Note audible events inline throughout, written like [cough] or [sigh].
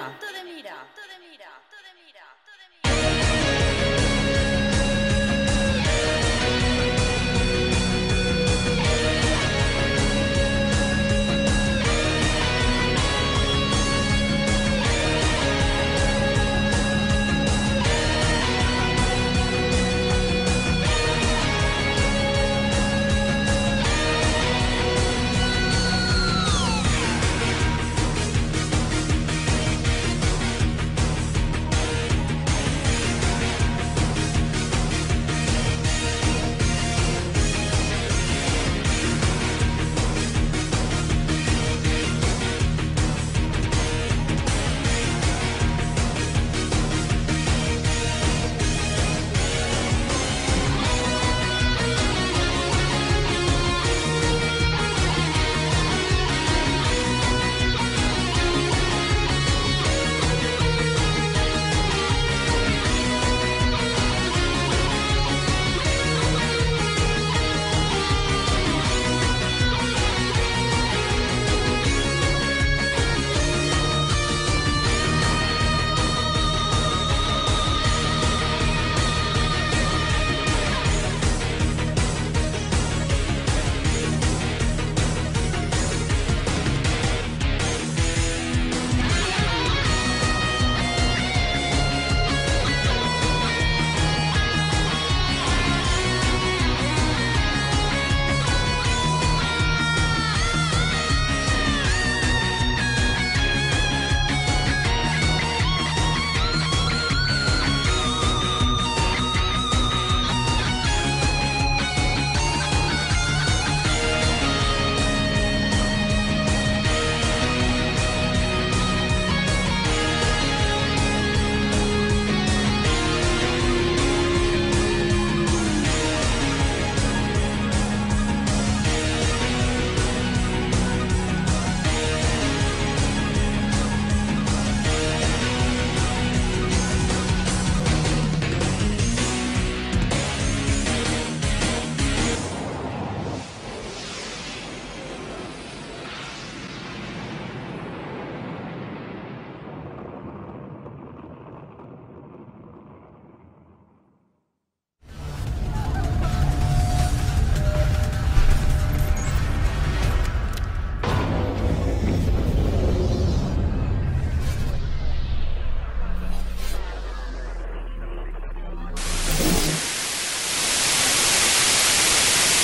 mira.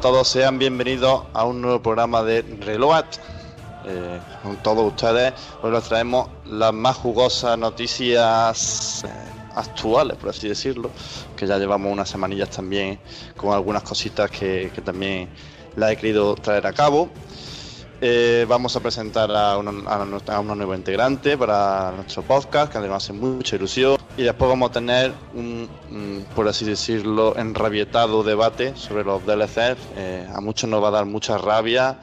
Todos, sean bienvenidos a un nuevo programa de Reload. Eh, con todos ustedes, hoy les traemos las más jugosas noticias eh, actuales, por así decirlo, que ya llevamos unas semanillas también con algunas cositas que, que también las he querido traer a cabo. Eh, vamos a presentar a una, a, a nueva integrante para nuestro podcast, que además hace mucha ilusión. Y después vamos a tener un, por así decirlo, enrabietado debate sobre los DLCs. Eh, a muchos nos va a dar mucha rabia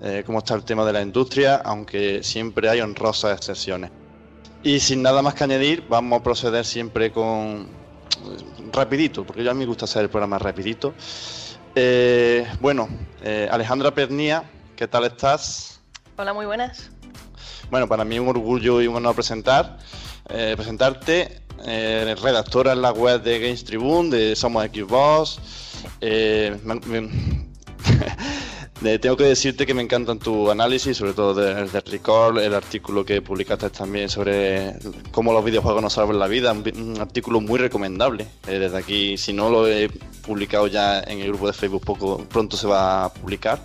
eh, cómo está el tema de la industria, aunque siempre hay honrosas excepciones. Y sin nada más que añadir, vamos a proceder siempre con rapidito, porque yo a mí me gusta hacer el programa rapidito. Eh, bueno, eh, Alejandra Pernía, ¿qué tal estás? Hola, muy buenas. Bueno, para mí es un orgullo y un honor presentar, eh, presentarte, eh, redactora en la web de Games Tribune, de Somos Xbox. Eh, me- me- de- [laughs] tengo que decirte que me encantan tu análisis, sobre todo del de Record, el artículo que publicaste también sobre cómo los videojuegos nos salvan la vida, un, artículo muy recomendable. Eh, desde aquí, si no lo he publicado ya en el grupo de Facebook, poco pronto se va a publicar.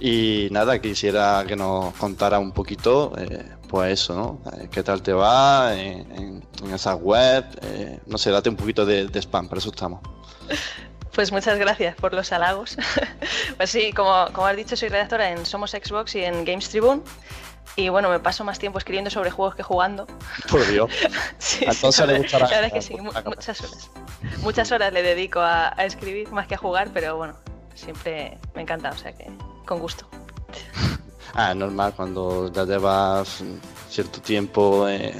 Y nada, quisiera que nos contara un poquito, eh, pues eso, ¿no? Eh, ¿Qué tal te va en, en, en esa web? Eh, no sé, date un poquito de, de spam, para eso estamos. Pues muchas gracias por los halagos. [laughs] pues sí, como, como has dicho, soy redactora en Somos Xbox y en Games Tribune. Y bueno, me paso más tiempo escribiendo sobre juegos que jugando. Por Dios. [laughs] Sí, Entonces sí, la le verdad- gustará- La verdad es que sí, mu- muchas horas. Muchas horas le dedico a, a escribir más que a jugar, pero bueno, siempre me encanta, o sea que con gusto. [laughs] Ah, normal cuando ya llevas cierto tiempo eh,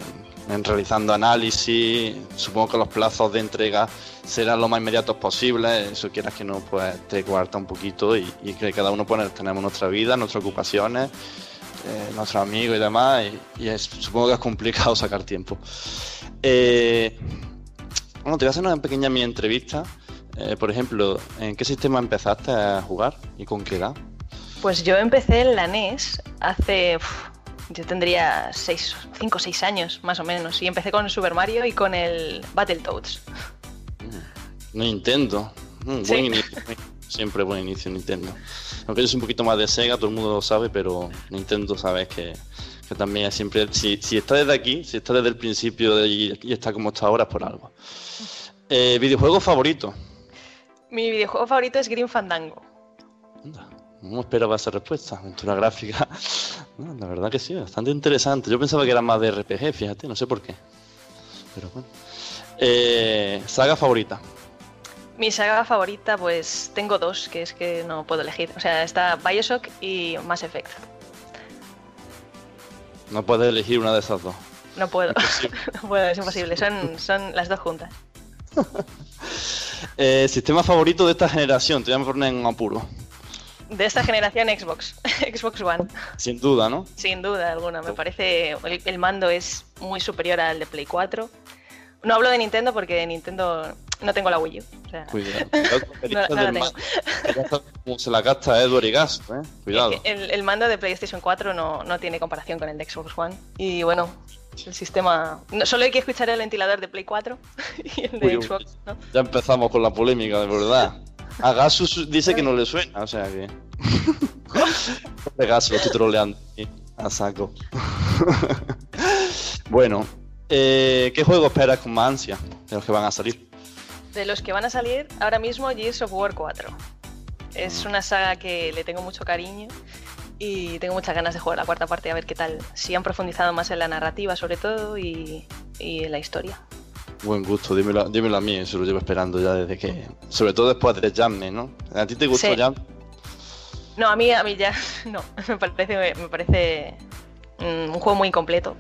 en realizando análisis. Supongo que los plazos de entrega serán lo más inmediatos posibles. Eso quieras que no, pues te cuarta un poquito y, que cada uno pues, tenemos nuestra vida, nuestras ocupaciones, eh, nuestros amigos y demás. Y, supongo que es complicado [laughs] sacar tiempo. Eh, bueno, te voy a hacer una pequeña mi entrevista. Eh, por ejemplo, ¿en qué sistema empezaste a jugar y con qué edad? Pues yo empecé en la NES hace. uf, yo tendría 5 o 6 años, más o menos. Y empecé con Super Mario y con el Battletoads. Nintendo. Mm, Sí. Buen inicio. Siempre buen inicio Nintendo. Aunque yo soy un poquito más de Sega, todo el mundo lo sabe, pero Nintendo sabes que, que también es siempre... Si, si está desde aquí, si está desde el principio de- y, y está como está ahora, es por algo. Eh, ¿Videojuego favorito? Mi videojuego favorito es Green Fandango. Anda, No esperaba esa respuesta. Aventura gráfica. [laughs] No, la verdad que sí, bastante interesante. Yo pensaba que era más de RPG, fíjate, no sé por qué. Pero bueno. Eh, ¿Saga favorita? Mi saga favorita, pues tengo dos, que es que no puedo elegir. O sea, está Bioshock y Mass Effect. No puedes elegir una de esas dos. No puedo. [laughs] No puedo, es imposible. Son, son las dos juntas. [laughs] Eh, sistema favorito de esta generación, te voy a poner en apuro. De esta generación Xbox. [laughs] Xbox One. Sin duda, ¿no? Sin duda alguna. Me parece. El, el mando es muy superior al de Play 4. No hablo de Nintendo porque de Nintendo no tengo la Wii U. O sea, Cuidado. [laughs] No- no la tengo. cómo se la gasta Edward y Gas, ¿eh? Cuidado. El, el mando de PlayStation 4 no, no tiene comparación con el de Xbox One. Y bueno, el sistema. No, solo hay que escuchar el ventilador de Play 4 [laughs] y el de uy. Xbox, ¿no? Ya empezamos con la polémica, de verdad. A Gasus dice que no le suena, o sea que. De Gasus, lo estoy troleando. A saco. [laughs] bueno, eh, ¿qué juego esperas con más ansia de los que van a salir? De los que van a salir ahora mismo, Gears of War 4. Es una saga que le tengo mucho cariño y tengo muchas ganas de jugar la cuarta parte a ver qué tal. Si han profundizado más en la narrativa, sobre todo, y, y en la historia. Buen gusto, dímelo, dímelo a mí, se lo llevo esperando ya desde que. Sobre todo después de Jamme, ¿no? ¿A ti te gustó Sí. Jam? No, a mí, a mí ya [laughs] no. Me parece, me parece mm, un juego muy incompleto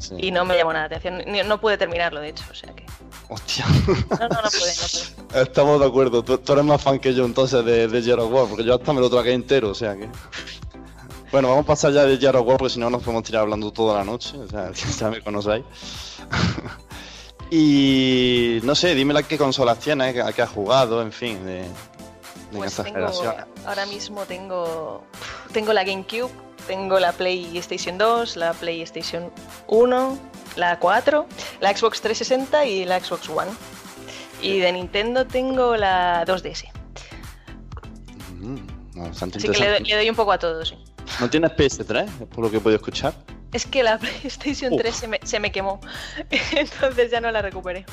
Sí. y no me llamó nada la atención. Ni- No pude terminarlo, de hecho, o sea que. Hostia. No, no, no pude, no pude. [laughs] Estamos de acuerdo, tú, tú eres más fan que yo entonces de, de of War, porque yo hasta me lo tragué entero, o sea que. Bueno, vamos a pasar ya de of War, porque si no nos podemos tirar hablando toda la noche, o sea, [laughs] ya me conocéis. Y no sé, dime la qué consolas tienes, a qué has jugado, en fin, de, de Pues esta tengo, generación. ahora mismo tengo, tengo la GameCube, tengo la PlayStation 2, la PlayStation 1, la 4, la Xbox 360 y la Xbox One. Y de Nintendo tengo la 2DS. Mm, bastante Así que le, doy- interesante. le doy un poco a todos. sí. ¿No tienes PS3, por lo que he podido escuchar? Es que la [laughs] PlayStation Uf. 3 se me, se me quemó, [laughs] entonces ya no la recuperé.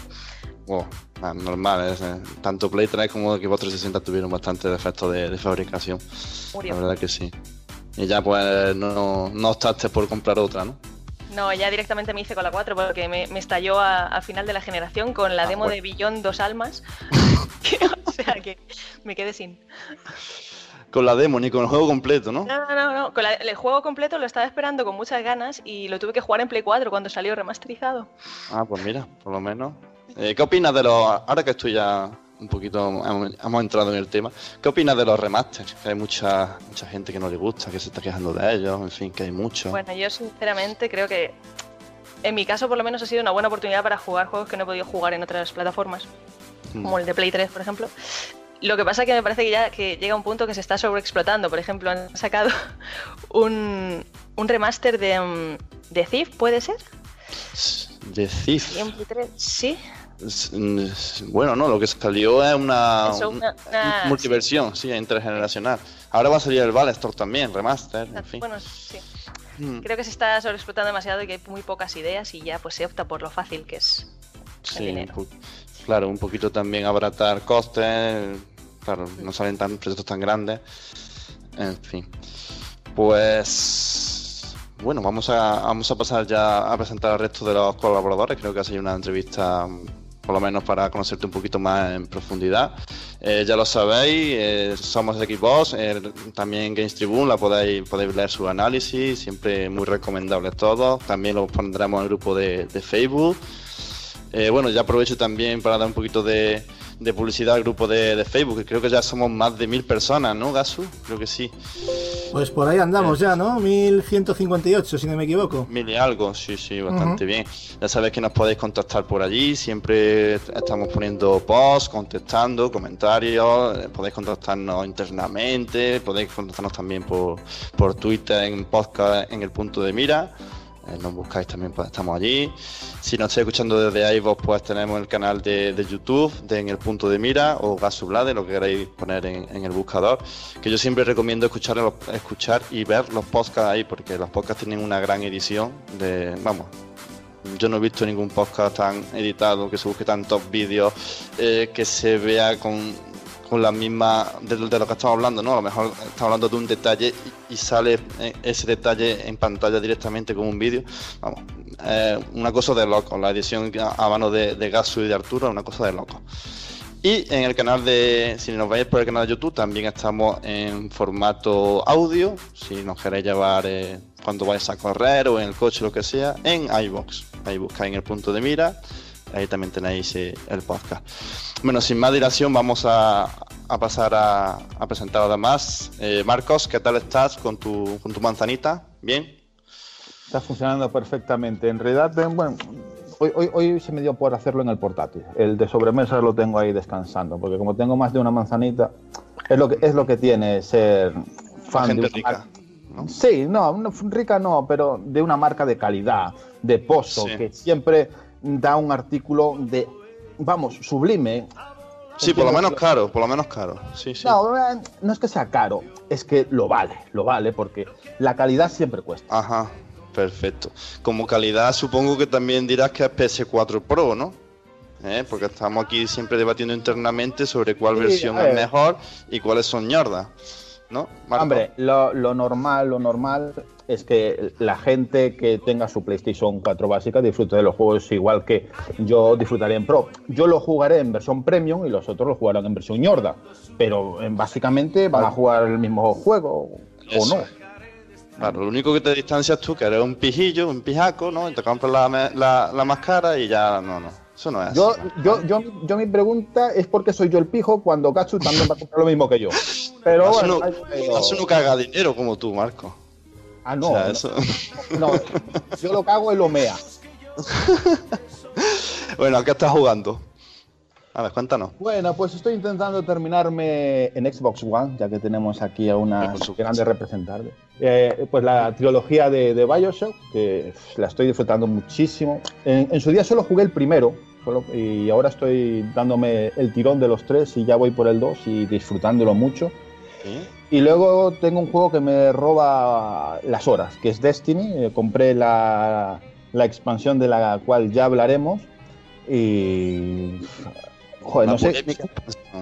Oh, ah, normal, eh, tanto Play 3 como Xbox 360 tuvieron bastante defectos de, de fabricación. Murió. La verdad que sí. Y ya pues no, no optaste por comprar otra, ¿no? No, ya directamente me hice con la 4 porque me, me estalló a, a final de la generación con la Ah, demo bueno. de Billón Dos Almas. [laughs] o sea que me quedé sin. Con la demo, ni con el juego completo, ¿no? No, no, no. Con la- el juego completo lo estaba esperando con muchas ganas y lo tuve que jugar en Play 4 cuando salió remasterizado. Ah, pues mira, por lo menos. Eh, ¿Qué opinas de los. Ahora que estoy ya un poquito hemos, entrado en el tema. ¿Qué opinas de los remasters? Que hay mucha, mucha gente que no le gusta, que se está quejando de ellos, en fin, que hay mucho. Bueno, yo sinceramente creo que en mi caso por lo menos ha sido una buena oportunidad para jugar juegos que no he podido jugar en otras plataformas, mm. como el de Play 3, por ejemplo. Lo que pasa es que me parece que ya que llega un punto que se está sobreexplotando. Por ejemplo, han sacado [laughs] un, un remaster de, mm, de Thief, ¿puede ser? De Thief. Sí. Bueno, no, lo que salió es una, multiversión, sí. intergeneracional. Ahora va a salir el Ballestor también, remaster, en fin. Bueno, sí. Hmm. Creo que se está sobreexplotando demasiado y que hay muy pocas ideas y ya pues se opta por lo fácil que es. Sí, claro, un poquito también abaratar costes, claro, no salen tan proyectos tan grandes. En fin. Pues bueno, vamos a, vamos a pasar ya a presentar al resto de los colaboradores. Creo que ha sido una entrevista por lo menos para conocerte un poquito más en profundidad. Eh, ya lo sabéis, eh, somos Xbox, eh, también Games Tribune, la podéis, podéis leer su análisis, siempre muy recomendable todo. También lo pondremos en el grupo de, de Facebook. bueno, ya aprovecho también para dar un poquito de, de publicidad al grupo de, Facebook, creo que ya somos más de mil personas, ¿no, Gasu? Creo que sí. Pues por ahí andamos ya, ¿no? 1158, si no me equivoco. Mil y algo, sí, sí, bastante bien. Ya sabéis que nos podéis contactar por allí, siempre estamos poniendo posts, contestando, comentarios, eh, podéis contactarnos internamente, podéis contactarnos también por, por Twitter en podcast en el punto de mira. Eh, nos buscáis también, pues estamos allí. Si nos estáis escuchando desde iVoox, pues tenemos el canal de, YouTube, de En el Punto de Mira, o Gasublade, lo que queráis poner en, el buscador. Que yo siempre recomiendo escuchar, escuchar y ver los podcasts ahí, porque los podcasts tienen una gran edición de, vamos, yo no he visto ningún podcast tan editado, que se busque tantos vídeos, eh, que se vea con con la misma de, lo que estamos hablando, ¿no? A lo mejor estamos hablando de un detalle y, sale eh, ese detalle en pantalla directamente como un vídeo. Vamos, una cosa de loco. La edición a mano de, de Gasu y de Arturo una cosa de loco. Y en el canal de, si nos vais por el canal de YouTube, también estamos en formato audio, si nos queréis llevar eh, cuando vais a correr o en el coche, lo que sea, en iBox. Ahí buscáis en el punto de mira ahí también tenéis eh, el podcast. Bueno, sin más dilación, vamos a, pasar a, presentar a demás. Eh, Marcos, ¿qué tal estás con tu, con tu manzanita? ¿Bien? Está funcionando perfectamente. En realidad, bueno, hoy, hoy, hoy, se me dio por hacerlo en el portátil. El de sobremesa lo tengo ahí descansando, porque como tengo más de una manzanita, es lo que, es lo que tiene ser fan de rica. Sí, no, rica no, pero de una marca de calidad, de pozo, que siempre da un artículo de, vamos, sublime. Sí, por lo menos caro, por lo menos caro. Sí, sí. No, eh, no es que sea caro, es que lo vale, lo vale, porque la calidad siempre cuesta. Ajá, perfecto. Como calidad supongo que también dirás que es PS4 Pro, ¿no? ¿Eh? Porque estamos aquí siempre debatiendo internamente sobre cuál versión es mejor y cuáles son ñordas. ¿No? Hombre, lo, lo normal, lo normal es que la gente que tenga su PlayStation 4 básica disfrute de los juegos igual que yo disfrutaría en Pro. Yo lo jugaré en versión Premium y los otros lo jugarán en versión Ñorda, pero eh, básicamente van a jugar el mismo juego o no. Claro, lo único que te distancias tú, que eres un pijillo, un pijaco, ¿no? Y te compras la, la, la máscara y ya, no, no. Eso no es yo, Yo, yo, yo, mi pregunta es por qué soy yo el pijo cuando Gatsu también va a comprar lo mismo que yo. [laughs] Pero bueno, no, no caga dinero como tú, Marco. Ah, no. no, yo lo cago en lo mea. [laughs] bueno, ¿a qué estás jugando? A ver, cuéntanos. Bueno, pues estoy intentando terminarme en Xbox One, ya que tenemos aquí a una grande representante. Eh, pues la trilogía de, Bioshock, que la estoy disfrutando muchísimo. En, su día solo jugué el primero, y ahora estoy dándome el tirón de los tres y ya voy por el dos y disfrutándolo mucho. Y luego tengo un juego que me roba las horas, que es Destiny. Eh, compré la, la, expansión de la cual ya hablaremos. Y. Joder, no sé,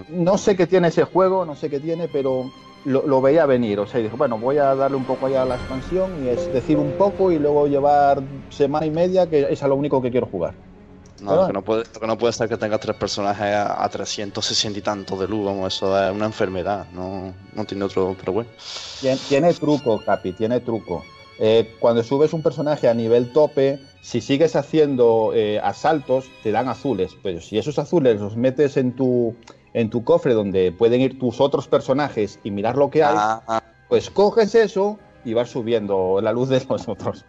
no sé qué tiene ese juego, no sé qué tiene, pero lo, veía venir. O sea, dije, bueno, voy a darle un poco allá a la expansión y es decir un poco y luego llevar semana y media, que es a lo único que quiero jugar. No, lo que no, puede, que no puede ser que tenga tres personajes a, 360 y tanto de luz, vamos, eso es una enfermedad, no, no tiene otro, pero bueno. Tiene, truco, Capi, tiene truco. Eh, cuando subes un personaje a nivel tope, si sigues haciendo eh, asaltos, te dan azules, pero si esos azules los metes en tu, en tu cofre donde pueden ir tus otros personajes y mirar lo que hay, Ah, ah, pues coges eso y vas subiendo la luz de los otros.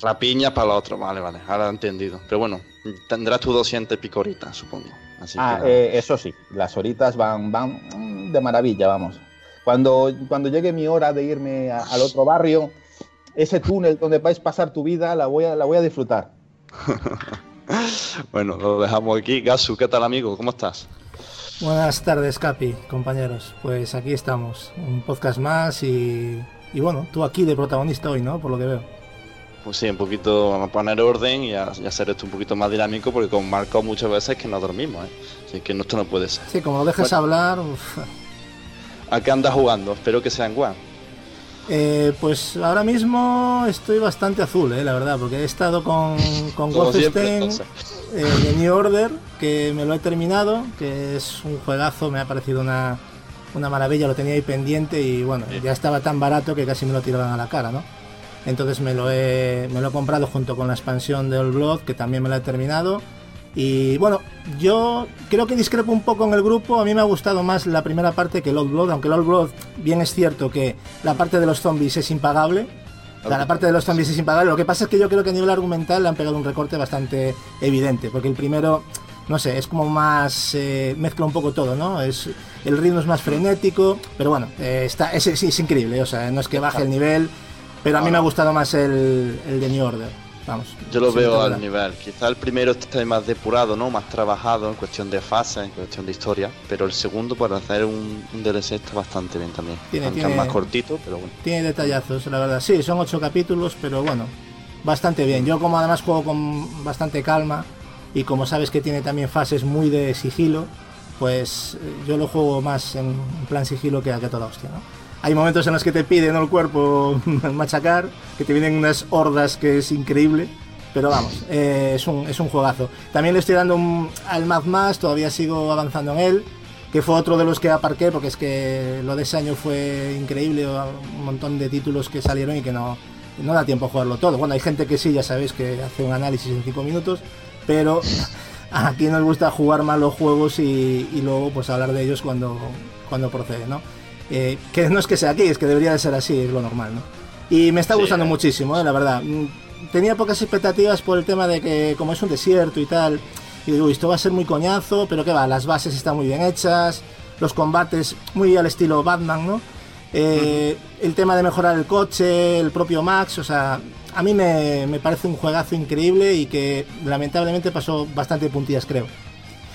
Rapiña para el otro, vale, vale, ahora he entendido. Pero bueno, tendrás tus 200 picoritas, supongo. Así Ah, que, eh, eso sí, las horitas van, van de maravilla, vamos. Cuando, cuando llegue mi hora de irme a- al otro barrio, ese túnel donde vais a pasar tu vida, la voy a, la voy a disfrutar. [laughs] Bueno, lo dejamos aquí. Gasu, ¿qué tal, amigo? ¿Cómo estás? Buenas tardes, Capi, compañeros. Pues aquí estamos, un podcast más y, y bueno, tú aquí de protagonista hoy, ¿no? Por lo que veo. Pues sí, un poquito, a poner orden y a, y a hacer esto un poquito más dinámico porque con Marco muchas veces que no dormimos, ¿eh? Así que no, esto no puede ser. Sí, como lo dejes Bueno. hablar, uf. ¿A qué andas jugando? Espero que sea en One. Eh, pues ahora mismo estoy bastante azul, eh, la verdad, porque he estado con, con Wolfenstein eh, de New Order, que me lo he terminado, que es un juegazo, me ha parecido una, una maravilla, lo tenía ahí pendiente y bueno, Sí. ya estaba tan barato que casi me lo tiraban a la cara, ¿no? Entonces me lo he, me lo he comprado junto con la expansión de Old Blood, que también me la he terminado. Y bueno, yo creo que discrepo un poco en el grupo. A mí me ha gustado más la primera parte que el Old Blood, aunque el Old Blood, bien es cierto que la parte de los zombies es impagable. O sea, la parte de los zombies es impagable. Lo que pasa es que yo creo que a nivel argumental le han pegado un recorte bastante evidente, porque el primero, no sé, es como más. eh, mezcla un poco todo, ¿no? Es, el ritmo es más frenético, pero bueno, eh, está, es, es- es increíble. O sea, no es que baje el nivel, pero a mí me ha gustado más el, el de New Order. Vamos. Yo lo veo al nivel. Quizá el primero esté más depurado, ¿no? Más trabajado en cuestión de fase, en cuestión de historia. Pero el segundo, para hacer un, un DLC, está bastante bien también. Tiene- más cortito, pero bueno. Tiene detallazos, la verdad. Sí, son ocho capítulos, pero bueno, bastante bien. Yo como además juego con bastante calma y como sabes que tiene también fases muy de sigilo, pues eh, yo lo juego más en plan sigilo que a, que toda hostia, ¿no? Hay momentos en los que te piden el cuerpo [laughs] machacar, que te vienen unas hordas que es increíble. Pero vamos, eh, es, un, es un juegazo. También le estoy dando al Mad todavía sigo avanzando en él que fue otro de los que aparqué porque es que lo de ese año fue increíble, un montón de títulos que salieron y que no, no da tiempo a jugarlo todo. Bueno, hay gente que sí, ya sabéis, que hace un análisis en 5 minutos, pero [laughs] a quien nos gusta jugar más los juegos y, y luego pues hablar de ellos cuando, cuando procede, ¿no? Eh, que no es que sea aquí, es que debería de ser así, es lo normal, ¿no? Y me está Sí. gustando muchísimo, eh, la verdad. Mm, Tenía pocas expectativas por el tema de que como es un desierto y tal, y digo, esto va a ser muy coñazo, pero que va, las bases están muy bien hechas, los combates muy al estilo Batman, ¿no? Eh, El tema de mejorar el coche, el propio Max, o sea, a mí me, me parece un juegazo increíble y que lamentablemente pasó bastante puntillas, creo.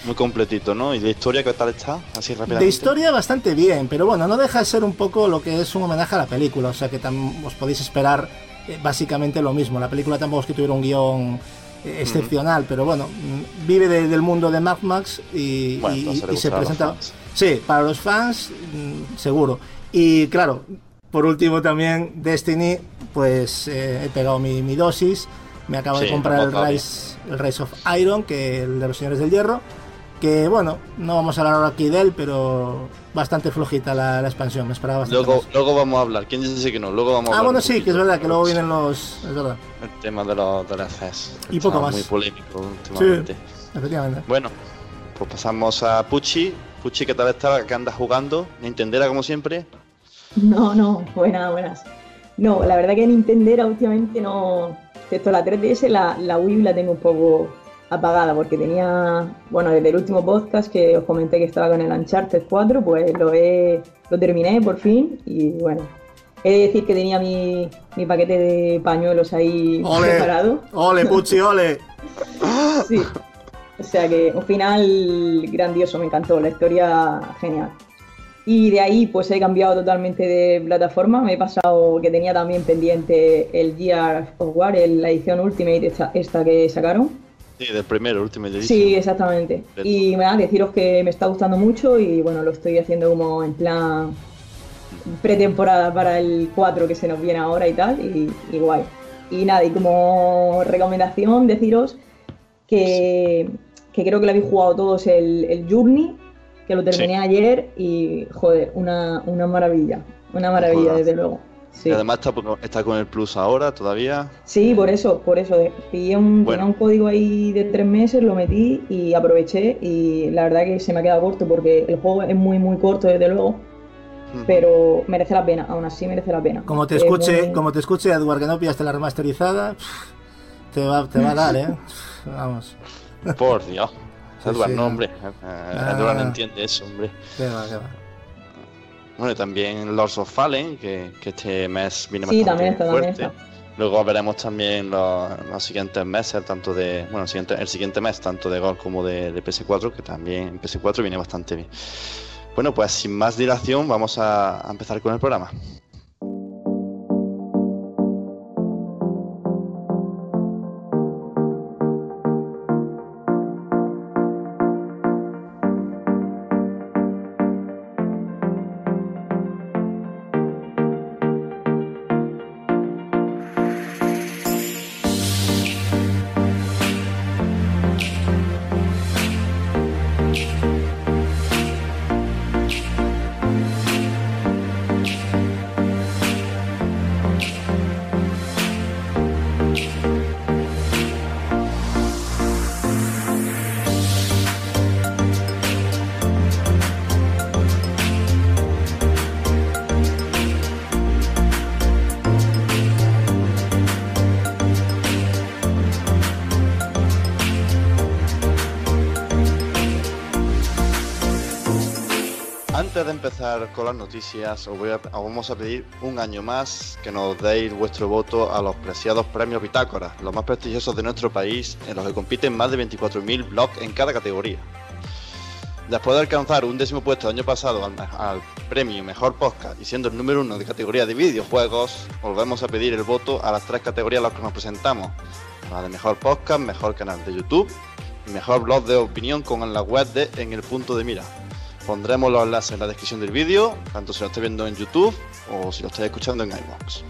Muy completito, ¿no? ¿Y de historia qué tal está? Así rápidamente. De historia bastante bien, pero bueno, no deja de ser un poco lo que es un homenaje a la película, o sea que os podéis esperar eh, básicamente lo mismo. La película tampoco es que tuviera un guion eh, excepcional, pero bueno, mm, vive de- del mundo de Mad Max y, Bueno, y- y se presenta... Sí, para los fans, mm, seguro. Y claro, por último también Destiny, pues eh, he pegado mi, mi dosis, me acabo de Sí, comprar el Rise, el Rise of Iron, que el de los Señores del Hierro, que bueno, no vamos a hablar ahora aquí de él, pero bastante flojita la, la expansión, me esperaba bastante Luego, más. luego vamos a hablar. ¿Quién dice que no? Luego vamos a Ah, hablar. bueno, sí, que es verdad, que luego vienen los... Es verdad, El tema de los DLCs. Y poco más. muy polémico sí, últimamente. efectivamente. Bueno, pues pasamos a Pucci. Pucci, ¿qué tal está? ¿Qué andas jugando? Nintendera como siempre. No, no, buenas, buenas. No, la verdad que Nintendera últimamente no. Excepto la 3DS, la, la Wii la tengo un poco apagada porque tenía. Bueno, desde el último podcast que os comenté que estaba con el Uncharted 4, pues lo, he, lo terminé por fin y bueno. He de decir que tenía mi, mi paquete de pañuelos ahí ¡Ole! preparado. ¡Ole, Pucci, ole! [laughs] Sí. O sea que un final grandioso, me encantó, la historia genial. Y de ahí pues he cambiado totalmente de plataforma, me he pasado que tenía también pendiente el Gears of War, el- la edición Ultimate esta, esta que sacaron. Sí, del primero, último edición. Sí, exactamente. Y nada, deciros que me está gustando mucho y bueno, lo estoy haciendo como en plan pretemporada para el 4 que se nos viene ahora y tal, y, y guay. Y nada, y como recomendación deciros que, que creo que lo habéis jugado todos el, el Journey, que lo terminé Sí. ayer y joder, una, una maravilla, una maravilla desde luego. Y además está, está, con el Plus ahora todavía. Sí, por eso, por eso. Pillé un, tenía un código ahí de tres meses, lo metí y aproveché. Y la verdad que se me ha quedado corto porque el juego es muy, muy corto, desde luego. Pero merece la pena, aún así merece la pena. Como te escuche, como te escuche Edward, que no pillaste la remasterizada, te va, te va a dar, ¿eh? [laughs] Vamos. Por Dios. Edward, no, hombre. Edward no ah. entiende eso, hombre. Qué va, qué va. Bueno, y también Lords of Fallen, que, que este mes viene sí, también está, fuerte. También está. Luego veremos también los, los, siguientes meses, tanto de. Bueno, el siguiente, el siguiente mes, tanto de Gol como de, de, PS4, que también en PS4 viene bastante bien. Bueno, pues sin más dilación, vamos a, a empezar con el programa. Noticias, os, voy a, vamos a pedir un año más que nos deis vuestro voto a los preciados premios Bitácora, los más prestigiosos de nuestro país, en los que compiten más de 24.000 blogs en cada categoría. Después de alcanzar un décimo puesto el año pasado al, premio Mejor Podcast y siendo el número uno de categoría de videojuegos, volvemos a pedir el voto a las tres categorías a las que nos presentamos. La de Mejor Podcast, Mejor Canal de YouTube y Mejor Blog de Opinión con la web de En el Punto de Mira. Pondremos los enlaces en la descripción del vídeo, tanto si lo estáis viendo en YouTube o si lo estáis escuchando en iVoox.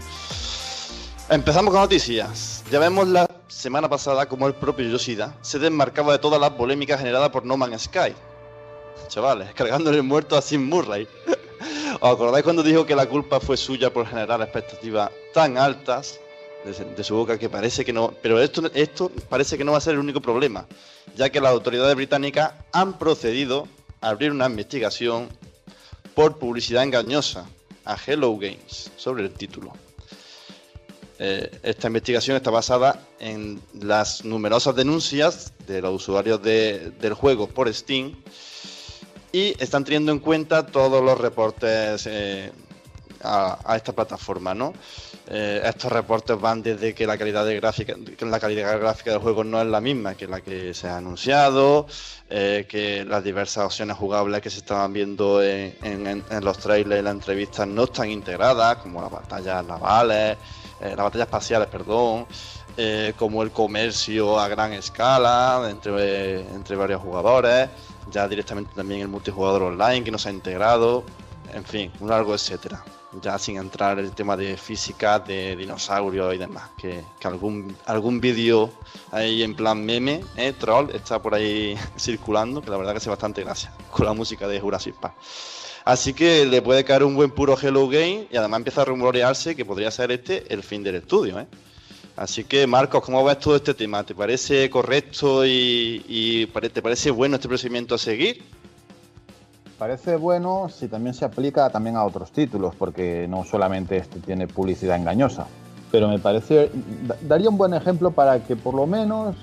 Empezamos con noticias. Ya vemos la semana pasada como el propio Yoshida se desmarcaba de todas las polémicas generadas por No Man's Sky. Chavales, cargándole el muerto a Sim Murray. ¿Os acordáis cuando dijo que la culpa fue suya por generar expectativas tan altas de, su boca que parece que no... Pero esto, esto parece que no va a ser el único problema, ya que las autoridades británicas han procedido abrir una investigación por publicidad engañosa a Hello Games sobre el título. Eh, esta investigación está basada en las numerosas denuncias de los usuarios del juego por Steam y están teniendo en cuenta todos los reportes eh, a, a, esta plataforma, ¿no? Eh, estos reportes van desde que la calidad de gráfica, la calidad gráfica del juego no es la misma que la que se ha anunciado, eh, que las diversas opciones jugables que se estaban viendo en, los trailers y las entrevistas no están integradas, como las batallas navales, eh, las batallas espaciales, perdón, como el comercio a gran escala entre, entre varios jugadores, ya directamente también el multijugador online que no se ha integrado, en fin, un largo etcétera ya sin entrar en el tema de física, de dinosaurios y demás, que, algún, algún vídeo ahí en plan meme, eh, troll, está por ahí [laughs] circulando, que la verdad que hace bastante gracia, con la música de Jurassic Park. Así que le puede caer un buen puro Hello Game y además empieza a rumorearse que podría ser este el fin del estudio. ¿eh? Así que Marcos, ¿cómo ves todo este tema? ¿Te parece correcto y, y te parece bueno este procedimiento a seguir? Parece bueno si también se aplica también a otros títulos, porque no solamente este tiene publicidad engañosa. Pero me parece, daría un buen ejemplo para que por lo menos,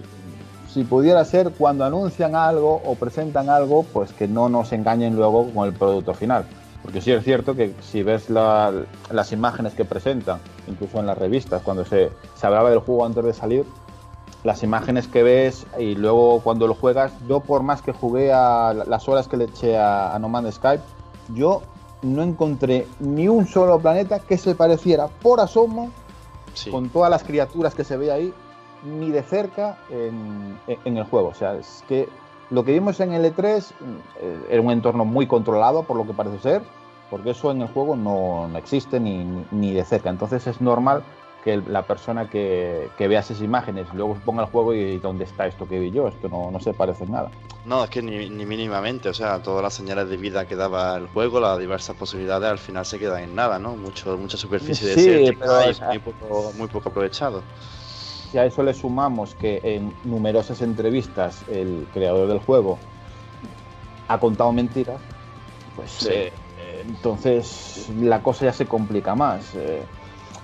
si pudiera ser cuando anuncian algo o presentan algo, pues que no nos engañen luego con el producto final. Porque sí es cierto que si ves las imágenes que presentan, incluso en las revistas, cuando se, se hablaba del juego antes de salir, las imágenes que ves y luego cuando lo juegas, yo por más que jugué a las horas que le eché a, No Man's Sky, yo no encontré ni un solo planeta que se pareciera por asomo con todas las criaturas que se ve ahí, ni de cerca en, el juego. O sea, es que lo que vimos en el E3 eh, era un entorno muy controlado, por lo que parece ser, porque eso en el juego no, existe ni, ni de cerca. Entonces es normal que la persona que, que, vea esas imágenes luego ponga el juego y dónde está esto que vi yo, esto no, no se parece en nada. No, es que ni, ni, mínimamente, o sea, todas las señales de vida que daba el juego, las diversas posibilidades al final se quedan en nada, ¿no? Mucho, mucha superficie de sí, pero muy, poco, muy poco aprovechado. Si a eso le sumamos que en numerosas entrevistas el creador del juego ha contado mentiras, pues sí. eh, entonces la cosa ya se complica más. Eh,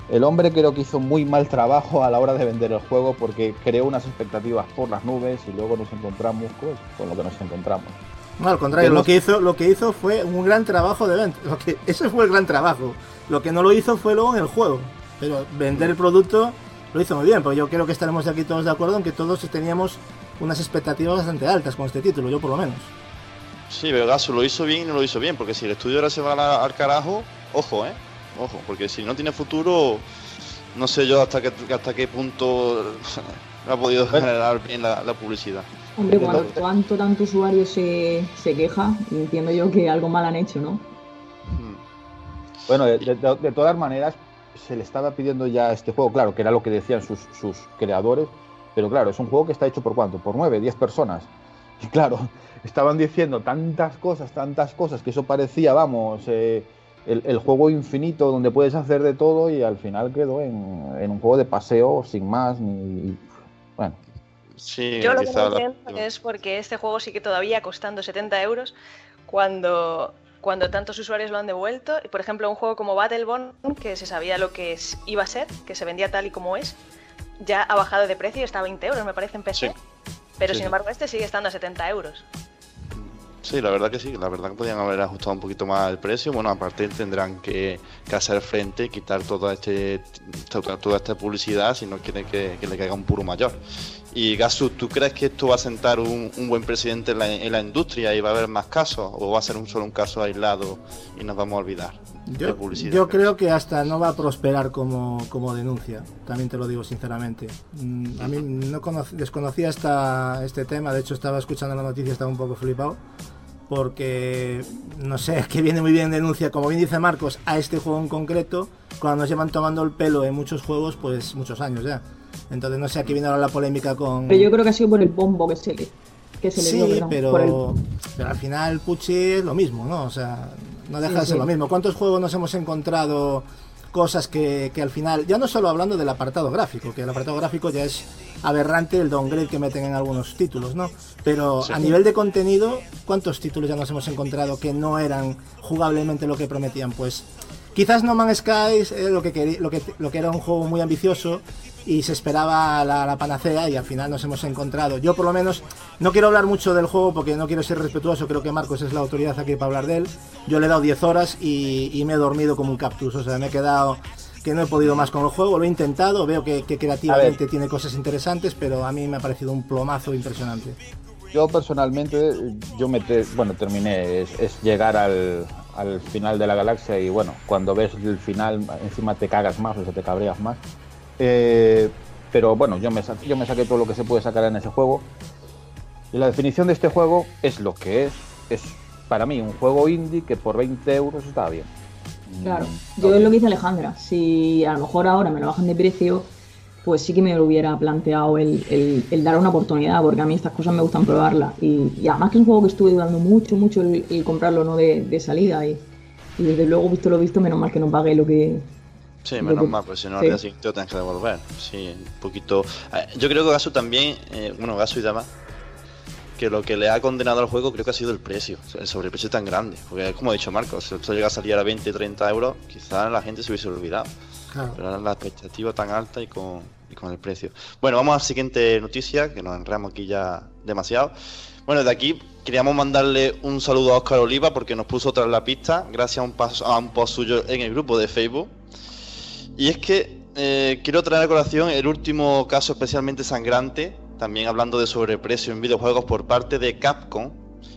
el hombre creo que hizo muy mal trabajo a la hora de vender el juego porque creó unas expectativas por las nubes y luego nos encontramos pues, con lo que nos encontramos. No, al contrario, lo que, hizo, lo que hizo fue un gran trabajo de venta. Lo que, [laughs] ese fue el gran trabajo. Lo que no lo hizo fue luego en el juego. Pero vender el producto lo hizo muy bien, porque yo creo que estaremos aquí todos de acuerdo en que todos teníamos unas expectativas bastante altas con este título, yo por lo menos. Sí, pero Gaso lo hizo bien y no lo hizo bien, porque si el estudio ahora se va al carajo, ojo, ¿eh? Ojo, porque si no tiene futuro, no sé yo hasta qué, hasta qué punto [laughs] ha podido generar bien la, la publicidad. Hombre, cuando cuánto tanto usuario se, se queja, entiendo yo que algo mal han hecho, ¿no? Bueno, de, de, de, todas maneras, se le estaba pidiendo ya este juego, claro, que era lo que decían sus, sus, creadores, pero claro, es un juego que está hecho por cuánto, por nueve, diez personas. Y claro, [laughs] estaban diciendo tantas cosas, tantas cosas, que eso parecía, vamos, eh, el, el, juego infinito donde puedes hacer de todo y al final quedó en, en un juego de paseo sin más, ni... Bueno. Sí, Yo lo que no entiendo la... es porque este juego sigue todavía costando 70 euros cuando cuando tantos usuarios lo han devuelto. Por ejemplo, un juego como Battleborn, que se sabía lo que es, iba a ser, que se vendía tal y como es, ya ha bajado de precio y está a 20 euros, me parece, en PC. Sí. Pero sí, sin embargo, este sigue estando a 70 euros. Sí, la verdad que sí, la verdad que podrían haber ajustado un poquito más el precio. Bueno, aparte tendrán que, que hacer frente, quitar toda, este, toda, toda esta publicidad si no quieren que, que, le caiga un puro mayor. Y Gasu, ¿tú crees que esto va a sentar un, un buen presidente en la, en la, industria y va a haber más casos? ¿O va a ser un solo un caso aislado y nos vamos a olvidar? Yo, yo creo que hasta no va a prosperar como, como denuncia, también te lo digo sinceramente. Mm, a mí no desconocía esta, este tema, de hecho estaba escuchando la noticia, estaba un poco flipado porque no sé, [laughs] es que viene muy bien denuncia, como bien dice Marcos, a este juego en concreto, cuando nos llevan tomando el pelo en muchos juegos, pues muchos años ya. Entonces no sé, aquí viene ahora la polémica con... Pero yo creo que ha sido por el bombo que se le, que se le sí, dio. Perdón, pero, el... pero, al final Pucci es lo mismo, ¿no? O sea, no deja sí, de ser sí. lo mismo. ¿Cuántos juegos nos hemos encontrado cosas que, que al final, ya no solo hablando del apartado gráfico, que el apartado gráfico ya es aberrante el downgrade que meten en algunos títulos, ¿no? Pero sí. a nivel de contenido, ¿cuántos títulos ya nos hemos encontrado que no eran jugablemente lo que prometían? Pues quizás No Man's Sky eh, lo, que lo, que, lo que era un juego muy ambicioso y se esperaba la, la, panacea y al final nos hemos encontrado. Yo por lo menos no quiero hablar mucho del juego porque no quiero ser respetuoso, creo que Marcos es la autoridad aquí para hablar de él. Yo le he dado 10 horas y, y me he dormido como un cactus, o sea, me he quedado que no he podido más con el juego, lo he intentado, veo que, que creativamente tiene cosas interesantes, pero a mí me ha parecido un plomazo impresionante. Yo personalmente, yo me te, bueno, terminé, es, es llegar al, al, final de la galaxia y bueno, cuando ves el final encima te cagas más o sea, te cabreas más. Eh, pero bueno, yo me, yo me saqué todo lo que se puede sacar en ese juego. Y la definición de este juego es lo que es. Es para mí un juego indie que por 20 euros está bien. Claro, yo es lo que dice Alejandra. Si a lo mejor ahora me lo bajan de precio, pues sí que me lo hubiera planteado el, el, el dar una oportunidad, porque a mí estas cosas me gustan probarlas. Y, y además que es un juego que estuve dudando mucho, mucho el, el comprarlo no de, de salida. Y, y, desde luego, visto lo visto, menos mal que no pague lo que. Sí, menos que, mal, pues si no, sí. al día siguiente lo tienes que devolver. Sí, un poquito. Eh, yo creo que Gasu también, eh, bueno, Gasu y Dama, que lo que le ha condenado al juego creo que ha sido el precio, el sobreprecio tan grande. Porque como ha dicho Marcos, si esto llega a salir a 20, 30 euros, quizás la gente se hubiese olvidado. Claro. Pero la expectativa tan alta y con, y con el precio. Bueno, vamos a la siguiente noticia, que nos enredamos aquí ya demasiado. Bueno, de aquí queríamos mandarle un saludo a Oscar Oliva porque nos puso otra en la pista, gracias a un, paso, a un post suyo en el grupo de Facebook. Y es que eh, quiero traer a colación el último caso especialmente sangrante también hablando de sobreprecio en videojuegos por parte de Capcom.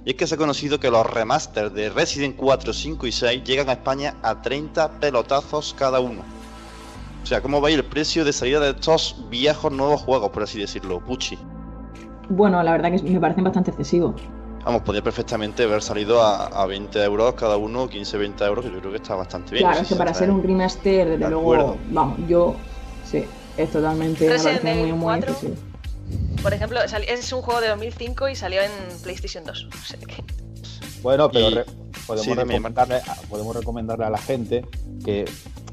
Y es que se ha conocido que los remasters de Resident 4, 5 y 6 llegan a España a 30 pelotazos cada uno. O sea, ¿cómo va a ir el precio de salida de estos viejos nuevos juegos, por así decirlo? Puchi. Bueno, la verdad que me parecen bastante excesivos. Vamos, podría perfectamente haber salido a, a 20 euros cada uno, 15, 20 euros, que yo creo que está bastante bien. Claro, es que para ser un remaster, desde de luego, vamos, yo Sí, es totalmente me parece muy, muy 4. excesivo. Por ejemplo, es un juego de 2005 y salió en PlayStation 2. O sea que- Bueno, pero Y- re- podemos, sí, recomendarle, a- podemos recomendarle a la gente que,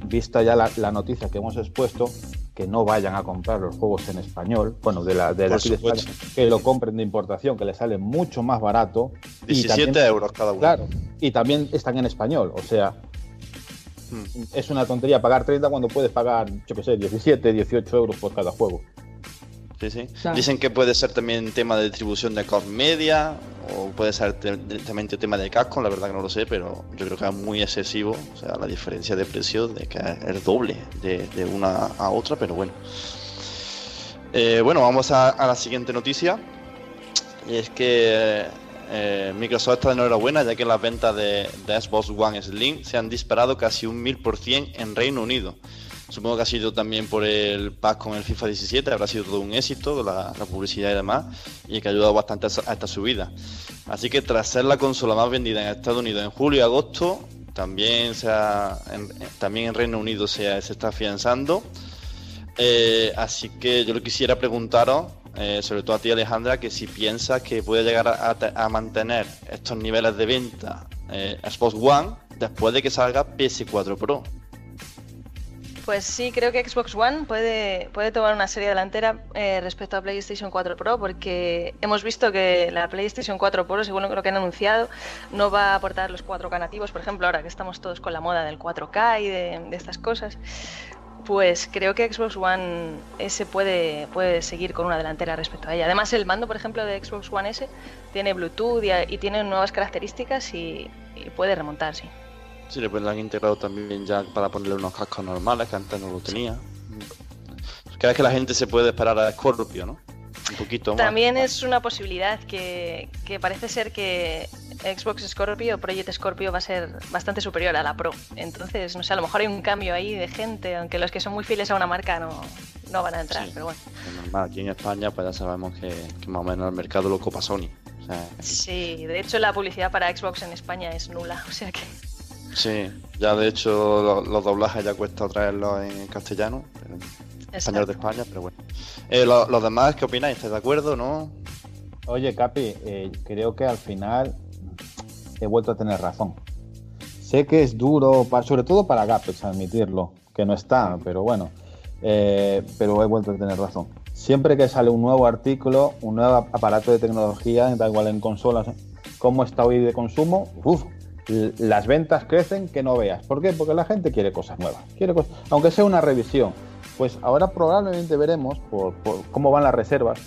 vista ya la, la noticia que hemos expuesto, que no vayan a comprar los juegos en español, bueno, de la de, aquí de España, que lo compren de importación, que les sale mucho más barato. y 17 también- euros cada uno. Claro, y también están en español, o sea, Mm. es una tontería pagar 30 cuando puedes pagar, yo qué sé, 17, 18 euros por cada juego. Sí, sí. sea- Dicen que puede ser también tema de distribución de core media o puede ser te- directamente tema de casco, la verdad que no lo sé, pero yo creo que es muy excesivo, o sea, la diferencia de precio de que es el doble de, de una a otra, pero bueno. Eh, bueno, vamos a, a la siguiente noticia y es que eh, Microsoft está de enhorabuena ya que las ventas de, de Xbox One Slim se han disparado casi un 1000% en Reino Unido. Supongo que ha sido también por el pack con el FIFA 17, habrá sido todo un éxito, la, publicidad y demás, y que ha ayudado bastante a esta subida. Así que tras ser la consola más vendida en Estados Unidos en julio y agosto, también, se ha- en, también en Reino Unido se, está afianzando. Eh, así que yo le quisiera preguntaros, eh, sobre todo a ti Alejandra, que si piensas que puede llegar a mantener estos niveles de venta eh, Xbox One después de que salga PS4 Pro. Pues sí, creo que Xbox One puede, puede tomar una serie delantera eh, respecto a PlayStation 4 Pro porque hemos visto que la PlayStation 4 Pro, según lo que han anunciado, no va a aportar los 4K nativos, por ejemplo, ahora que estamos todos con la moda del 4K y de, estas cosas. Pues creo que Xbox One S puede, puede seguir con una delantera respecto a ella. Además, el mando, por ejemplo, de Xbox One S tiene Bluetooth y, y tiene nuevas características y, y puede remontar, sí. Sí, después lo han integrado también ya para ponerle unos cascos normales que antes no lo tenía. Cada vez que la gente se puede esperar a Scorpio, ¿no? Un poquito más. También es una posibilidad que, que parece ser que Xbox Scorpio, Project Scorpio va a ser bastante superior a la Pro. Entonces, no sé, a lo mejor hay un cambio ahí de gente, aunque los que son muy fieles a una marca no, no van a entrar, Sí. pero bueno. Es normal, aquí en España pues ya sabemos que, que más o menos el mercado lo copa Sony. O sea, Sí, de hecho la publicidad para Xbox en España es nula, [laughs] o sea que... sí, ya de hecho lo- los, doblajes ya cuesta traerlos en castellano, en español de España, pero bueno. Eh, lo- los demás, ¿qué opináis? ¿Estáis de acuerdo, no? Oye, Capi, eh, creo que al final he vuelto a tener razón. Sé que es duro, pa- sobre todo para Gapex, admitirlo, que no está, pero bueno, eh, pero he vuelto a tener razón. Siempre que sale un nuevo artículo, un nuevo aparato de tecnología, da igual en consolas, cómo está hoy de consumo, uf, l- las ventas crecen que no veas. ¿Por qué? Porque la gente quiere cosas nuevas, quiere cosas, aunque sea una revisión. Pues ahora probablemente veremos por, por cómo van las reservas,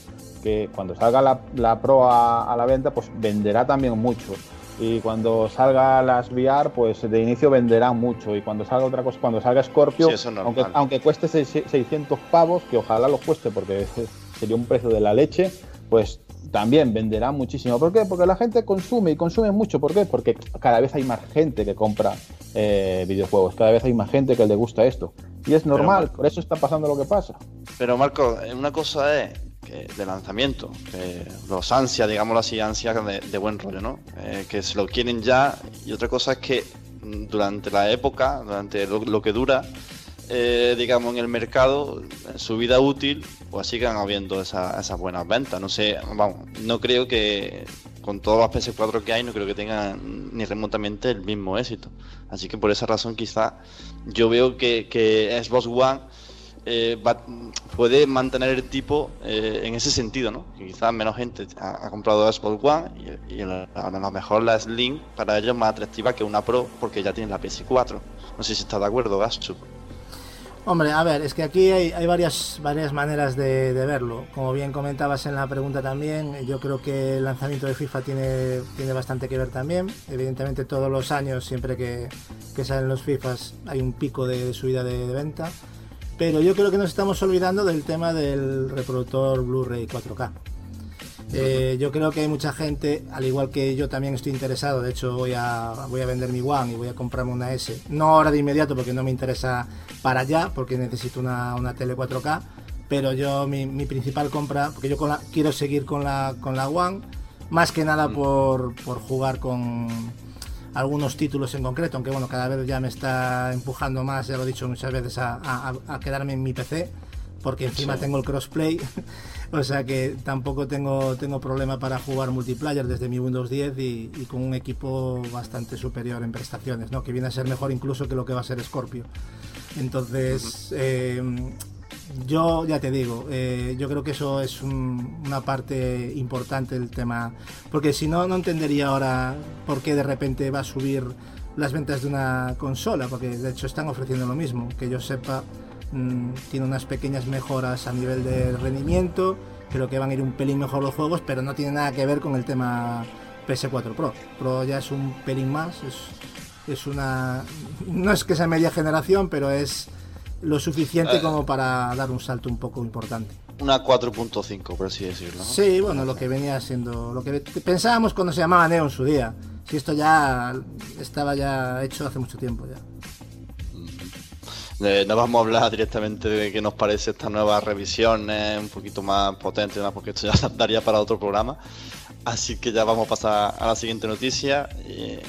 que cuando salga la, la Pro a, a la venta, pues venderá también mucho. Y cuando salga las VR, pues de inicio venderá mucho. Y cuando salga otra cosa, cuando salga Scorpio, Sí, es aunque, aunque cueste seis- 600 pavos, que ojalá lo cueste porque [laughs] sería un precio de la leche, pues también venderá muchísimo. ¿Por qué? Porque la gente consume y consume mucho. ¿Por qué? Porque cada vez hay más gente que compra eh, videojuegos, cada vez hay más gente que le gusta esto. Y es normal, Marco- por eso está pasando lo que pasa. Pero Marco, eh, una cosa es que de lanzamiento, que los ansias, digámoslo así, ansias de, de buen rollo, ¿no? Eh, que se lo quieren ya, y otra cosa es que mm, durante la época, durante lo, lo que dura, eh, digamos, en el mercado, en su vida útil, pues sigan habiendo esa- esas buenas ventas. No sé, vamos, no creo que con todos los PS4 que hay, no creo que tengan ni remotamente el mismo éxito. Así que por esa razón quizá yo veo que, que Xbox One eh, puede mantener el tipo eh, en ese sentido, ¿no? Que quizás menos gente ha, comprado Xbox One y, y a lo mejor la Slim para ellos más atractiva que una Pro porque ya tienen la PS4. No sé si está de acuerdo, Gasu. Hombre, a ver, es que aquí hay, varias, varias maneras de, verlo. Como bien comentabas en la pregunta también, yo creo que el lanzamiento de FIFA tiene, tiene bastante que ver también. Evidentemente todos los años, siempre que, que salen los FIFAs, hay un pico de, de subida de, de venta. Pero yo creo que nos estamos olvidando del tema del reproductor Blu-ray 4K. Eh, yo creo que hay mucha gente, al igual que yo también estoy interesado, de hecho voy a, voy a vender mi One y voy a comprarme una S. No ahora de inmediato porque no me interesa para allá, porque necesito una, una tele 4K, pero yo mi, mi principal compra, porque yo con la- quiero seguir con la, con la One, más que nada por, por jugar con, algunos títulos en concreto, aunque bueno, cada vez ya me está empujando más, ya lo he dicho muchas veces, a, a quedarme en mi PC porque encima tengo el crossplay, [laughs] o sea que tampoco tengo, tengo problema para jugar multiplayer desde mi Windows 10 y, con un equipo bastante superior en prestaciones, ¿no? que viene a ser mejor incluso que lo que va a ser Scorpio. Entonces, eh, yo ya te digo, eh, yo creo que eso es una parte importante del tema, porque si no, no entendería ahora por qué de repente va a subir las ventas de una consola, porque de hecho están ofreciendo lo mismo, que yo sepa Mm, tiene unas pequeñas mejoras a nivel de rendimiento, creo que van a ir un pelín mejor los juegos, pero no tiene nada que ver con el tema PS4 Pro. Pro ya es un pelín más, es, es una... no es que sea media generación, pero es lo suficiente eh. como para dar un salto un poco importante. Una 4.5, por así decirlo. Sí, bueno, lo que venía siendo, lo que pensábamos cuando se llamaba Neo en su día. Si esto ya estaba ya hecho hace mucho tiempo ya. Eh, no vamos a hablar directamente de qué nos parece esta nueva revisión, un poquito más potente, porque esto ya [laughs] daría para otro programa. Así que ya vamos a pasar a la siguiente noticia.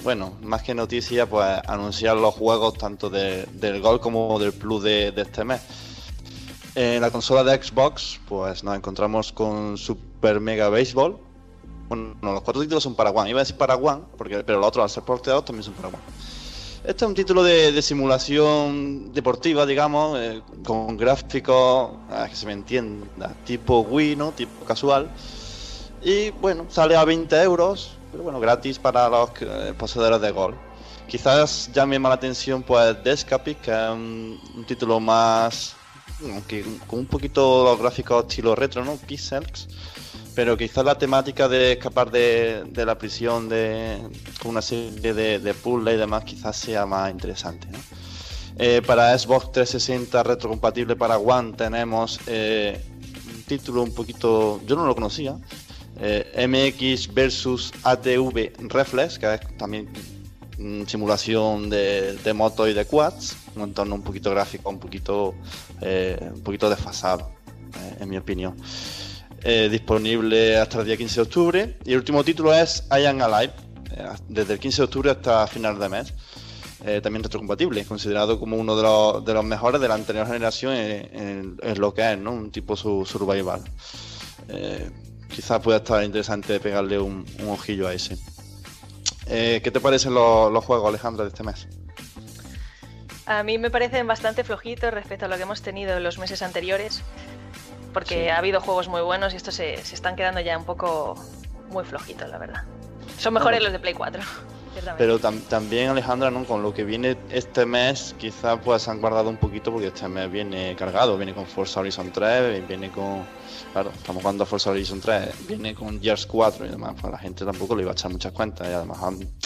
Bueno, más que noticia, pues anunciar los juegos tanto del Gol como del Plus de, este mes. En la consola de Xbox, pues nos encontramos con Super Mega Baseball. Bueno, los cuatro títulos son para One. Iba a decir para One, porque, pero los otros al ser porteados también son para One. Este es un título de, simulación deportiva, digamos, eh, con gráficos, que se me entienda, tipo Wii, ¿no? Tipo casual. Y bueno, sale a 20 euros, pero bueno, gratis para los eh, poseedores de gol. Quizás llame más la atención pues Descapic, que es un, título más... con un poquito los gráficos estilo retro, ¿no? Pixels pero quizás la temática de escapar de, la prisión de, con una serie de, de puzzles y demás quizás sea más interesante. Eh, para Xbox 360 retrocompatible para One tenemos eh, un título un poquito, yo no lo conocía, eh, MX versus ATV Reflex, que es también simulación de, de moto y de quads, un entorno un poquito gráfico, un poquito, un poquito desfasado, en mi opinión. Eh, disponible hasta el día 15 de octubre. Y el último título es I Am Alive, eh, desde el 15 de octubre hasta final de mes. Eh, también retrocompatible, considerado como uno de los, de los mejores de la anterior generación en, lo que es, ¿no? Un tipo su, survival. quizás pueda estar interesante pegarle un, ojillo a ese. ¿Qué te parecen los, los juegos, Alejandra, de este mes? A mí me parecen bastante flojitos respecto a lo que hemos tenido en los meses anteriores porque ha habido juegos muy buenos y estos se, están quedando ya un poco muy flojitos, la verdad. Son mejores los de Play 4. Pero también Alejandra, ¿no? con lo que viene este mes, quizás pues han guardado un poquito porque este mes viene cargado, viene con Forza Horizon 3, viene con, claro, estamos jugando a Forza Horizon 3, viene con Gears 4 y demás, pues la gente tampoco le iba a echar muchas cuentas y además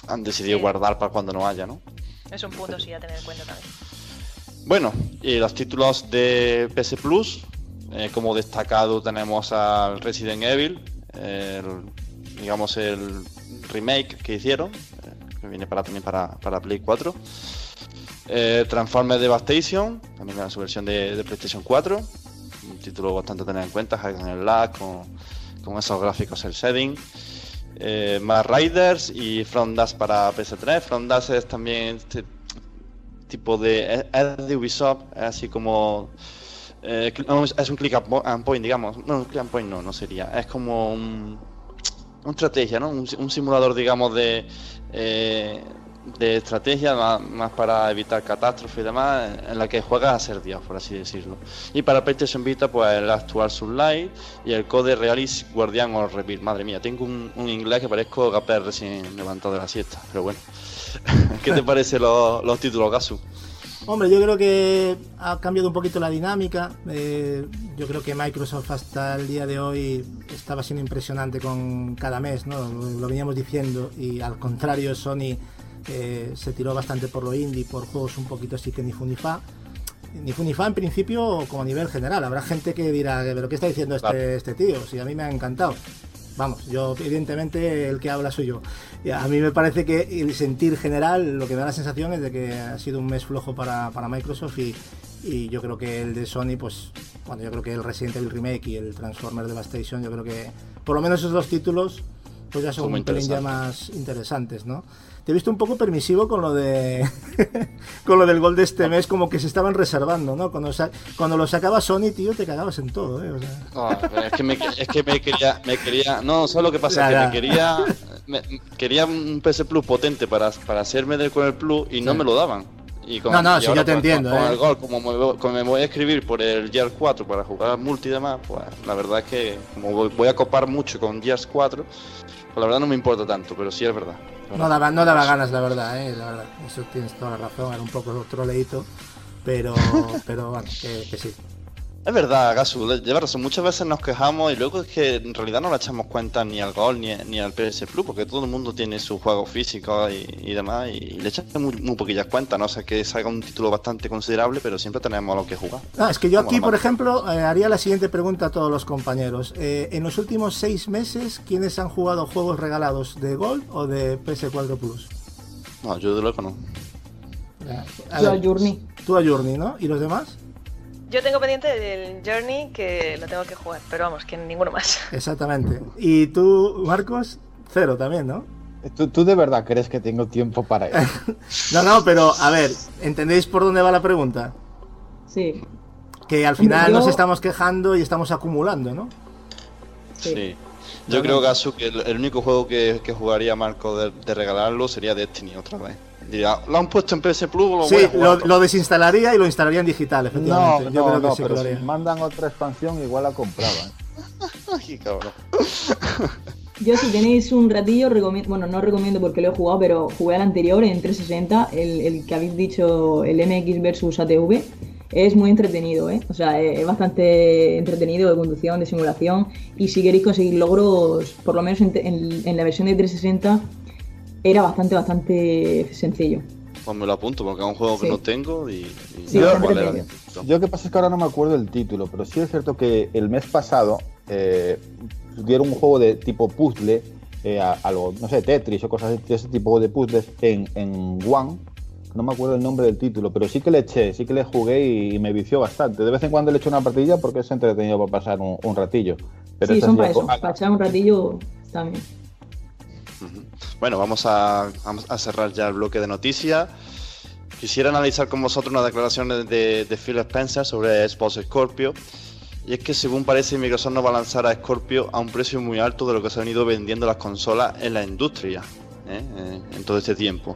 han, decidido guardar para cuando no haya, ¿no? Es un punto sí a tener en cuenta también. Bueno, y los títulos de PS Plus, eh, como destacado tenemos al Resident Evil, digamos el remake que hicieron, eh, que viene para, también para, para Play 4. Eh, Transformers Devastation, también en su versión de, PlayStation 4, un título bastante a tener en cuenta, con el lag, con, esos gráficos el setting. Eh, más Riders y Front Dash para PS3. Front Dash es también este tipo de. Es de Ubisoft, así como eh, es un click and point, digamos. No, un click and point no, no sería. Es como un, una estrategia, ¿no? Un, simulador, digamos, de, eh, de estrategia más, para evitar catástrofes y demás, en la que juegas a ser Dios, por así decirlo. Y para PlayStation Vita, pues el actual Sunlight y el Code Realist Guardian o Reveal. Madre mía, tengo un, inglés que parezco Gaper recién levantado de la siesta, pero bueno. [laughs] ¿Qué te [laughs] parece los, los títulos, Gasu? Hombre, yo creo que ha cambiado un poquito la dinámica. Eh, yo creo que Microsoft hasta el día de hoy estaba siendo impresionante con cada mes, ¿no? Lo, veníamos diciendo y al contrario Sony eh, se tiró bastante por lo indie, por juegos un poquito así que ni funifa. Ni funifa en principio como a nivel general. Habrá gente que dirá, pero ¿qué está diciendo este, este tío? Si a mí me ha encantado. Vamos, yo evidentemente el que habla soy yo. A mí me parece que el sentir general, lo que me da la sensación es de que ha sido un mes flojo para, Microsoft y, yo creo que el de Sony, pues, bueno, yo creo que el Resident Evil Remake y el Transformers Devastation, yo creo que por lo menos esos dos títulos pues ya son un pelín ya más interesantes, ¿no? Te he visto un poco permisivo con lo de [laughs] con lo del gol de este mes, como que se estaban reservando, ¿no? Cuando, cuando lo sacaba Sony, tío, te cagabas en todo, ¿eh? O sea, No, pero es que me, es que me quería, me quería, no, ¿sabes lo que pasa? Que me quería, me- quería un PS Plus potente para, para hacerme del con el Plus y no me lo daban. Y con, No, no, y ahora, yo te entiendo, Con, ¿eh? el gol, como me, voy- como me voy a escribir por el Gears 4 para jugar al multi y demás, pues la verdad es que como voy, voy a copar mucho con Gears 4, pues la verdad no me importa tanto, pero sí es verdad. No daba, no daba ganas, la verdad, ¿eh? La verdad, eso tienes toda la razón, era un poco troleíto, pero, pero bueno, que, que sí. Es verdad, Gasu, le- lleva razón. Muchas veces nos quejamos y luego es que en realidad no le echamos cuenta ni al Gol ni, ni al PS Plus, porque todo el mundo tiene sus juegos físicos y, y demás, y le echamos muy, muy poquillas cuentas, ¿no? O sea que salga un título bastante considerable, pero siempre tenemos lo que jugar. No, es que yo aquí, por ejemplo, eh, haría la siguiente pregunta a todos los compañeros. Eh, en los últimos seis meses, ¿quiénes han jugado juegos regalados de Gold o de PS4 Plus? No, yo de loco no. A Yo ver, al Journey. Tú a Journey, ¿no? ¿Y los demás? Yo tengo pendiente del Journey que lo tengo que jugar, pero vamos, que ninguno más. [laughs] Exactamente. ¿Y tú, Marcos? Cero también, ¿no? ¿Tú, tú de verdad crees que tengo tiempo para eso? [laughs] No, no, pero a ver, ¿entendéis por dónde va la pregunta? Sí, Que al final yo- nos estamos quejando y estamos acumulando, ¿no? sí. Sí. Yo creo, Gasu, que el, el único juego que, que jugaría Marco de, de regalarlo sería Destiny otra vez. Diría, ¿lo han puesto en PS Plus? Lo voy Sí, a jugar lo, desinstalaría y lo instalaría en digital, No, efectivamente. Yo no, creo que no, sí que pero lo si mandan otra expansión igual la compraba. ¿eh? [laughs] Ay, cabrón. Yo si tenéis un ratillo, recomiendo, bueno, no recomiendo porque lo he jugado, pero jugué al anterior en 360, el, el que habéis dicho, el MX versus ATV. Es muy entretenido, ¿eh? O sea, es es bastante entretenido de conducción, de simulación. Y si queréis conseguir logros, por lo menos en, en- en la versión de 360, era bastante, bastante sencillo. Pues me lo apunto porque es un juego que no tengo y, y Sí, pequeño. Yo que pasa es que ahora no me acuerdo el título, pero sí es cierto que el mes pasado eh, dieron un juego de tipo puzzle, eh, a, a lo, no sé, Tetris o cosas de ese tipo de puzzles en, en One. No me acuerdo el nombre del título, pero sí que le eché, sí que le jugué y, me vició bastante. De vez en cuando le echo una partida porque es entretenido para pasar un, un ratillo. Pero sí, son para eso, para echar un ratillo también. Ujú. Bueno, vamos a, cerrar ya el bloque de noticias. Quisiera analizar con vosotros unas declaraciones de, de Phil Spencer sobre Xbox Scorpio. Y es que según parece Microsoft no va a lanzar a Scorpio a un precio muy alto de lo que se han ido vendiendo las consolas en la industria ¿eh? Eh, en todo este tiempo.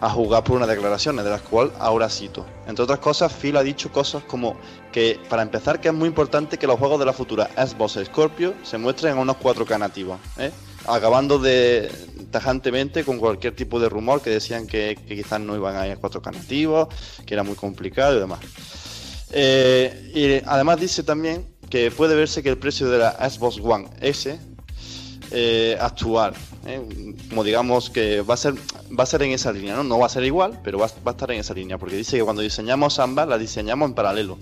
A jugar por unas declaraciones, de las cuales ahora cito. Entre otras cosas, Phil ha dicho cosas como que, para empezar, que es muy importante que los juegos de la futura Xbox Scorpio se muestren en unos 4K nativos, ¿eh? acabando de tajantemente con cualquier tipo de rumor que decían que, quizás no iban a ir a 4K nativos, que era muy complicado y demás. Eh, y además dice también que puede verse que el precio de la Xbox One S eh, actual, ¿eh? como digamos que va a ser va a ser en esa línea, no, no va a ser igual, pero va, va a estar en esa línea, porque dice que cuando diseñamos ambas las diseñamos en paralelo.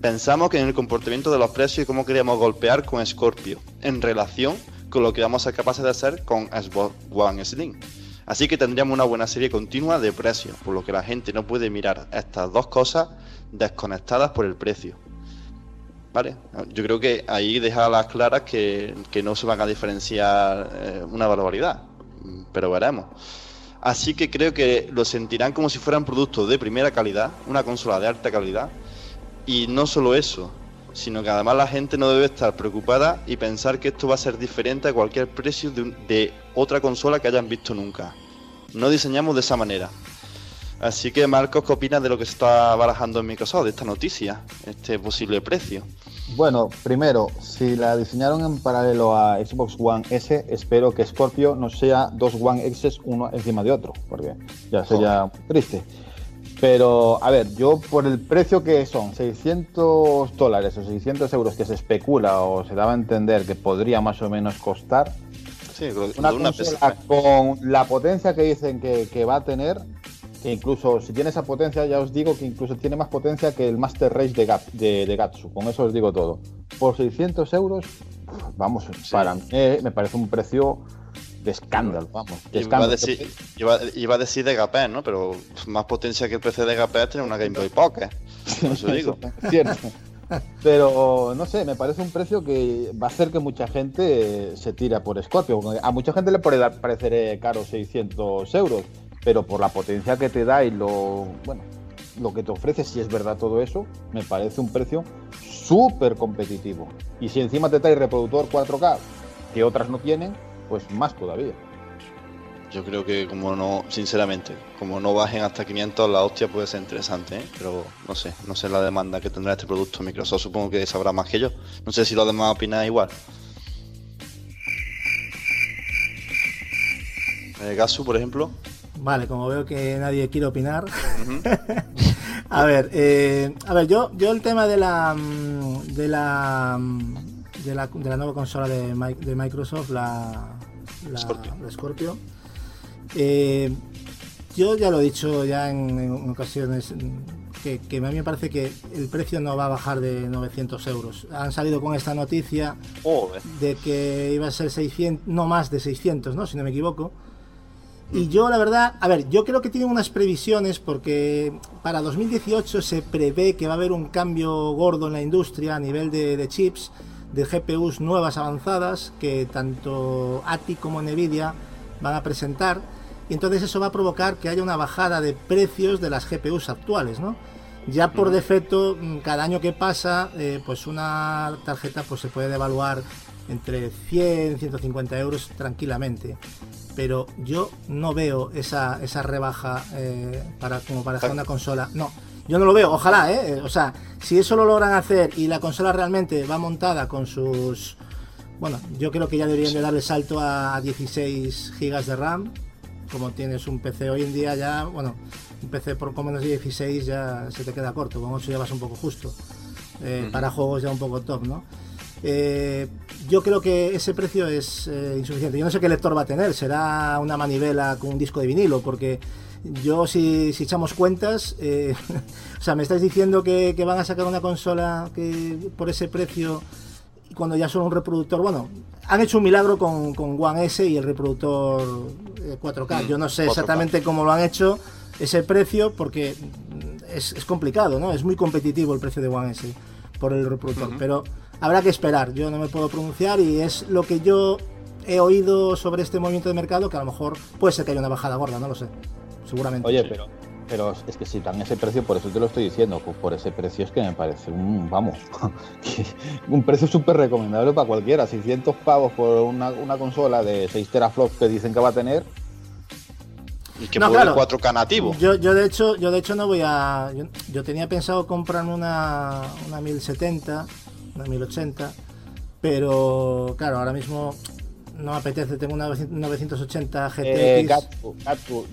Pensamos que en el comportamiento de los precios y cómo queríamos golpear con Scorpio en relación con lo que vamos a ser capaces de hacer con Xbox One Slim. Así que tendríamos una buena serie continua de precios, por lo que la gente no puede mirar estas dos cosas desconectadas por el precio. ¿Vale? Yo creo que ahí deja las claras que, que no se van a diferenciar eh, una barbaridad, pero veremos. Así que creo que lo sentirán como si fueran productos de primera calidad, una consola de alta calidad, y no solo eso, sino que además la gente no debe estar preocupada y pensar que esto va a ser diferente a cualquier precio de, un- de otra consola que hayan visto nunca. No diseñamos de esa manera. Así que Marcos, ¿qué opinas de lo que se está barajando en Microsoft, de esta noticia, este posible precio? Bueno, primero, si la diseñaron en paralelo a Xbox One S, espero que Scorpio no sea dos One X's uno encima de otro, porque ya sería muy triste. Pero, a ver, yo por el precio que son 600 dólares o 600 euros que se especula o se daba a entender que podría más o menos costar, Sí, una una con la potencia que dicen que, que va a tener, que incluso si tiene esa potencia, ya os digo que incluso tiene más potencia que el Master Race de, Gap- de, de Gatsu. Con eso os digo todo. Por 600 euros, vamos, para mí eh, me parece un precio de escándalo, vamos. De Iba a, decir, iba, iba a decir de Gapé, ¿no? Pero más potencia que el PC de Gapé tiene una Game Boy Pocket. Por eso digo. Es cierto. Pero no sé, me parece un precio que va a hacer que mucha gente se tira por Scorpio. A mucha gente le puede parecer caro 600 euros, pero por la potencia que te da y lo, bueno, lo que te ofrece, si es verdad todo eso, me parece un precio súper competitivo. Y si encima te trae reproductor 4K, que otras no tienen, pues más todavía. Yo creo que como no, sinceramente, como no bajen hasta 500, la hostia puede ser interesante, ¿eh? pero no sé, no sé la demanda que tendrá este producto. Microsoft supongo que sabrá más que yo. No sé si los demás opinan igual. Eh, Gasu, por ejemplo. Vale, como veo que nadie quiere opinar. [laughs] a ver, eh, a ver, yo, yo el tema de la mm, de la mm, de la, de la nueva consola de, de Microsoft, la, la Scorpio, eh, yo ya lo he dicho ya en, ocasiones que, a mí me parece que el precio no va a bajar de 900 euros. Han salido con esta noticia de que iba a ser 600, no más de 600, ¿no? Si no me equivoco. Y yo la verdad, a ver, yo creo que tienen unas previsiones porque para 2018 se prevé que va a haber un cambio gordo en la industria a nivel de, de chips, de GPUs nuevas avanzadas que tanto ATI como Nvidia van a presentar y entonces eso va a provocar que haya una bajada de precios de las GPUs actuales, ¿no? Ya por defecto, cada año que pasa, eh, pues una tarjeta pues se puede devaluar entre 100 150 euros tranquilamente. Pero yo no veo esa, esa rebaja eh, para, como para hacer una consola. No, yo no lo veo, ojalá, ¿eh? O sea, si eso lo logran hacer y la consola realmente va montada con sus... Bueno, yo creo que ya deberían de darle salto a 16 GB de RAM, como tienes un PC hoy en día ya, bueno, un PC por como menos de 16 ya se te queda corto, con 8 ya vas un poco justo. Eh, para juegos ya un poco top, ¿no? Eh, yo creo que ese precio es eh, insuficiente. Yo no sé qué lector va a tener, será una manivela con un disco de vinilo, porque yo si, echamos cuentas, [laughs] o sea, me estáis diciendo que, que, van a sacar una consola que por ese precio cuando ya son un reproductor, bueno, han hecho un milagro con, con One S y el reproductor 4K. Eh, Yo no sé exactamente cómo lo han hecho ese precio porque es, complicado, ¿no? Es muy competitivo el precio de One S por el reproductor, pero habrá que esperar. Yo no me puedo pronunciar y es lo que yo he oído sobre este movimiento de mercado que a lo mejor puede ser que haya una bajada gorda, no lo sé. Seguramente. Oye, pero pero es que si dan ese precio, por eso te lo estoy diciendo, pues por ese precio es que me parece un, vamos, [laughs] un precio súper recomendable para cualquiera. 600 pavos por una, consola de 6 teraflops que dicen que va a tener. Y que no, puede 4K nativo. Yo, yo, de hecho, yo de hecho no voy a. Yo, tenía pensado comprarme una, una 1070, una 1080, pero claro, ahora mismo no me apetece, tengo una 980 GTX. Eh,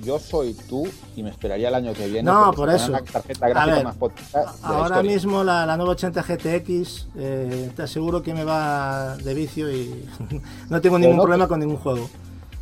yo soy tú y me esperaría el año que viene. No, por eso. ahora mismo la, la 980 GTX eh, te aseguro que me va de vicio y [laughs] no tengo ningún problema con ningún juego.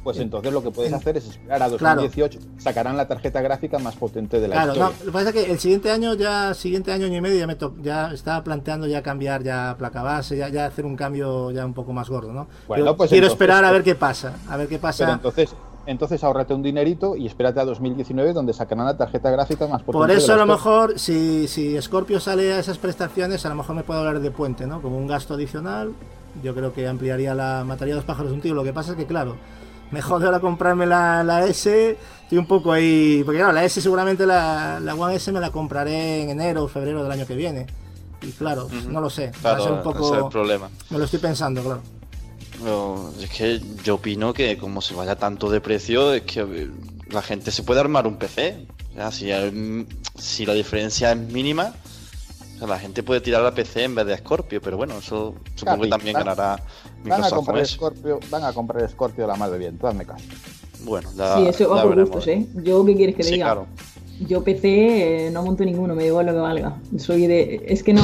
Pues entonces lo que puedes hacer es esperar a 2018. Sacarán la tarjeta gráfica más potente de la claro, No, lo que pasa es que el siguiente año, ya siguiente año, y medio, ya me ya estaba planteando ya cambiar ya placa base, ya, ya hacer un cambio ya un poco más gordo, ¿no? Bueno, pues quiero esperar a ver qué pasa, a ver qué pasa. entonces, entonces ahorrate un dinerito y espérate a 2019 donde sacarán la tarjeta gráfica más potente. Por eso a lo mejor, si, si Scorpio sale a esas prestaciones, a lo mejor me puedo hablar de puente, ¿no? Como un gasto adicional, yo creo que ampliaría la, mataría dos pájaros un tiro. Lo que pasa es que, claro, me jode ahora comprarme la, la, S. Estoy un poco ahí. Porque claro, la S seguramente la, la One S me la compraré en enero o febrero del año que viene. Y claro, no lo sé. va a ser un poco. el problema. Me lo estoy pensando, claro. es que yo opino que como se vaya tanto de precio, es que la gente se puede armar un PC. O sea, si, si la diferencia es mínima, la gente puede tirar la PC en vez de Scorpio, pero bueno, eso supongo que también ganará van a comprar Scorpio, van a comprar Scorpio la de bien, hazme caso. Bueno, ya, Sí, eso va por gustos, ¿eh? Yo, ¿qué quieres que diga? Yo PC eh, no monto ninguno, me digo lo que valga. Soy de. Es que no,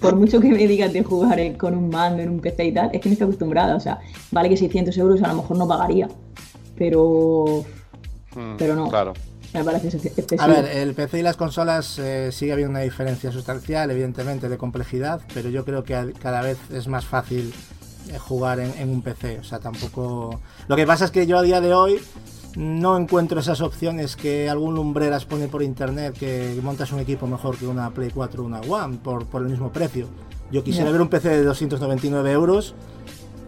por mucho que me digas de jugar eh, con un mando en un PC y tal, es que no estoy acostumbrada. O sea, vale que 600 euros a lo mejor no pagaría. Pero. Hmm, pero no. Claro. Me parece excesivo. A ver, el PC y las consolas eh, sigue habiendo una diferencia sustancial, evidentemente, de complejidad, pero yo creo que cada vez es más fácil eh, jugar en, un PC. O sea, tampoco. Lo que pasa es que yo a día de hoy no encuentro esas opciones que algún lumbreras pone por internet que montas un equipo mejor que una Play 4 o una One por, por el mismo precio. Yo quisiera Ya. ver un PC de 299 euros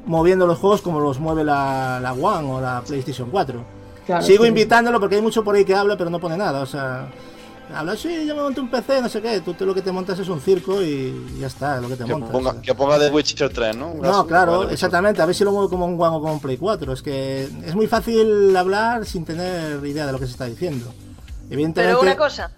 moviendo los juegos como los mueve la, la One o la PlayStation 4. Claro, Sigo sí. invitándolo porque hay mucho por ahí que habla, pero no pone nada. O sea, habla, sí, yo me monté un PC, no sé qué. Tú, tú lo que te montas es un circo y ya está, lo que te Que montas. ponga, que ponga The Witcher 3, ¿no? No, claro, Witcher exactamente. A ver si lo muevo como un One o como un Play 4. Es que es muy fácil hablar sin tener idea de lo que se está diciendo. Evidentemente. Pero una cosa.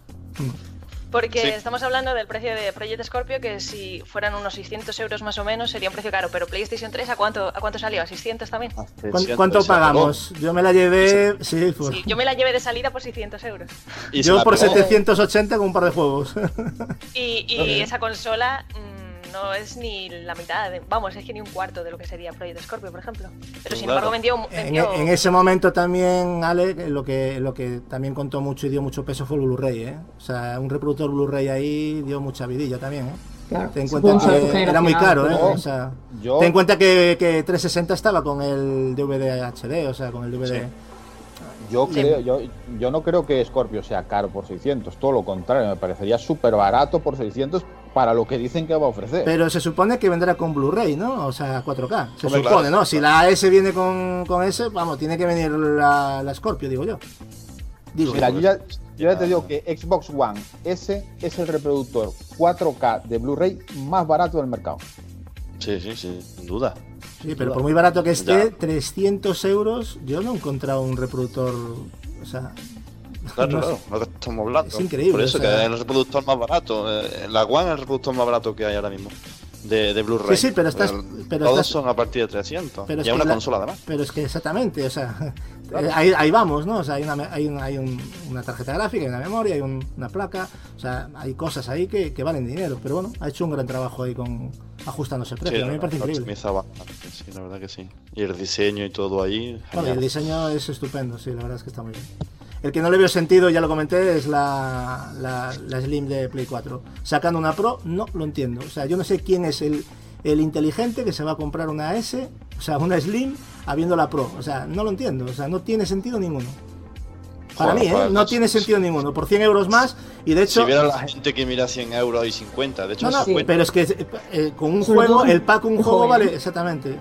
Porque Sí. estamos hablando del precio de Project Scorpio, que si fueran unos 600 euros más o menos sería un precio caro. Pero PlayStation 3, ¿a cuánto, a cuánto salió? ¿A 600 también? Ah, ¿Cuán- 300, ¿Cuánto pagamos? Yo me la llevé. Sí. Sí, yo me la llevé de salida por 600 euros. Y Yo por pegó. 780 con un par de juegos. Y, y esa consola mm, no es ni la mitad, de- vamos, es que ni un cuarto de lo que sería Project Scorpio, por ejemplo. Pero sin Claro. embargo vendió... en, vendió- en ese momento también, Ale, lo que, lo que también contó mucho y dio mucho peso fue el Blu-ray, ¿eh? O sea, un reproductor Blu-ray ahí dio mucha vidilla también, ¿eh? Claro. Ten en cuenta que era muy caro, ¿eh? O sea, Yo- ten en cuenta que, que 360 estaba con el DVD HD, o sea, con el DVD. Sí. Yo, creo, yo, yo no creo que Scorpio sea caro por 600, todo lo contrario, me parecería súper barato por 600 para lo que dicen que va a ofrecer. Pero se supone que vendrá con Blu-ray, ¿no? O sea, 4K. Se Hombre, supone, claro. ¿no? Si la S viene con, con S, vamos, tiene que venir la, la Scorpio, digo yo. Digo Mira, yo. yo ya, yo ya te digo que Xbox One S es el reproductor 4K de Blu-ray más barato del mercado. Sí, sí, sí, sin duda. Sí, pero por muy barato que esté, Ya. 300 euros, yo no he encontrado un reproductor. O sea. Claro, no claro, lo que estamos hablando. Es increíble, Por eso o sea- que es el reproductor más barato. eh, La One es el reproductor más barato que hay ahora mismo. De, de Blu-ray. Sí, sí, pero estás- pero Todos estás- son a partir de 300. Pero es y es una la- consola además. Pero es que exactamente, o sea, [laughs] ahí, ahí vamos, ¿no? O sea, hay una, hay una, hay un- una tarjeta gráfica, hay una memoria, hay un- una placa, o sea, hay cosas ahí que, que valen dinero, pero bueno, ha hecho un gran trabajo ahí con ajustándose el precio, Sí, a mí me parece increíble. sí, la verdad que sí. Y el diseño y todo ahí. Bueno, y el diseño es estupendo, sí, la verdad es que está muy bien. El que no le veo sentido, ya lo comenté, es la, la, la Slim de Play 4. Sacando una Pro, no lo entiendo. O sea, yo no sé quién es el, el inteligente que se va a comprar una S, o sea, una Slim, habiendo la Pro. O sea, no lo entiendo. O sea, no tiene sentido ninguno. Para Joder, mí, ¿eh? No tiene sentido ninguno. Por 100 euros más, y de hecho... Si viera la gente que mira 100 euros y 50, de hecho, No, no, 50. pero es que eh, eh, con un juego, el pack un un juego vale exactamente.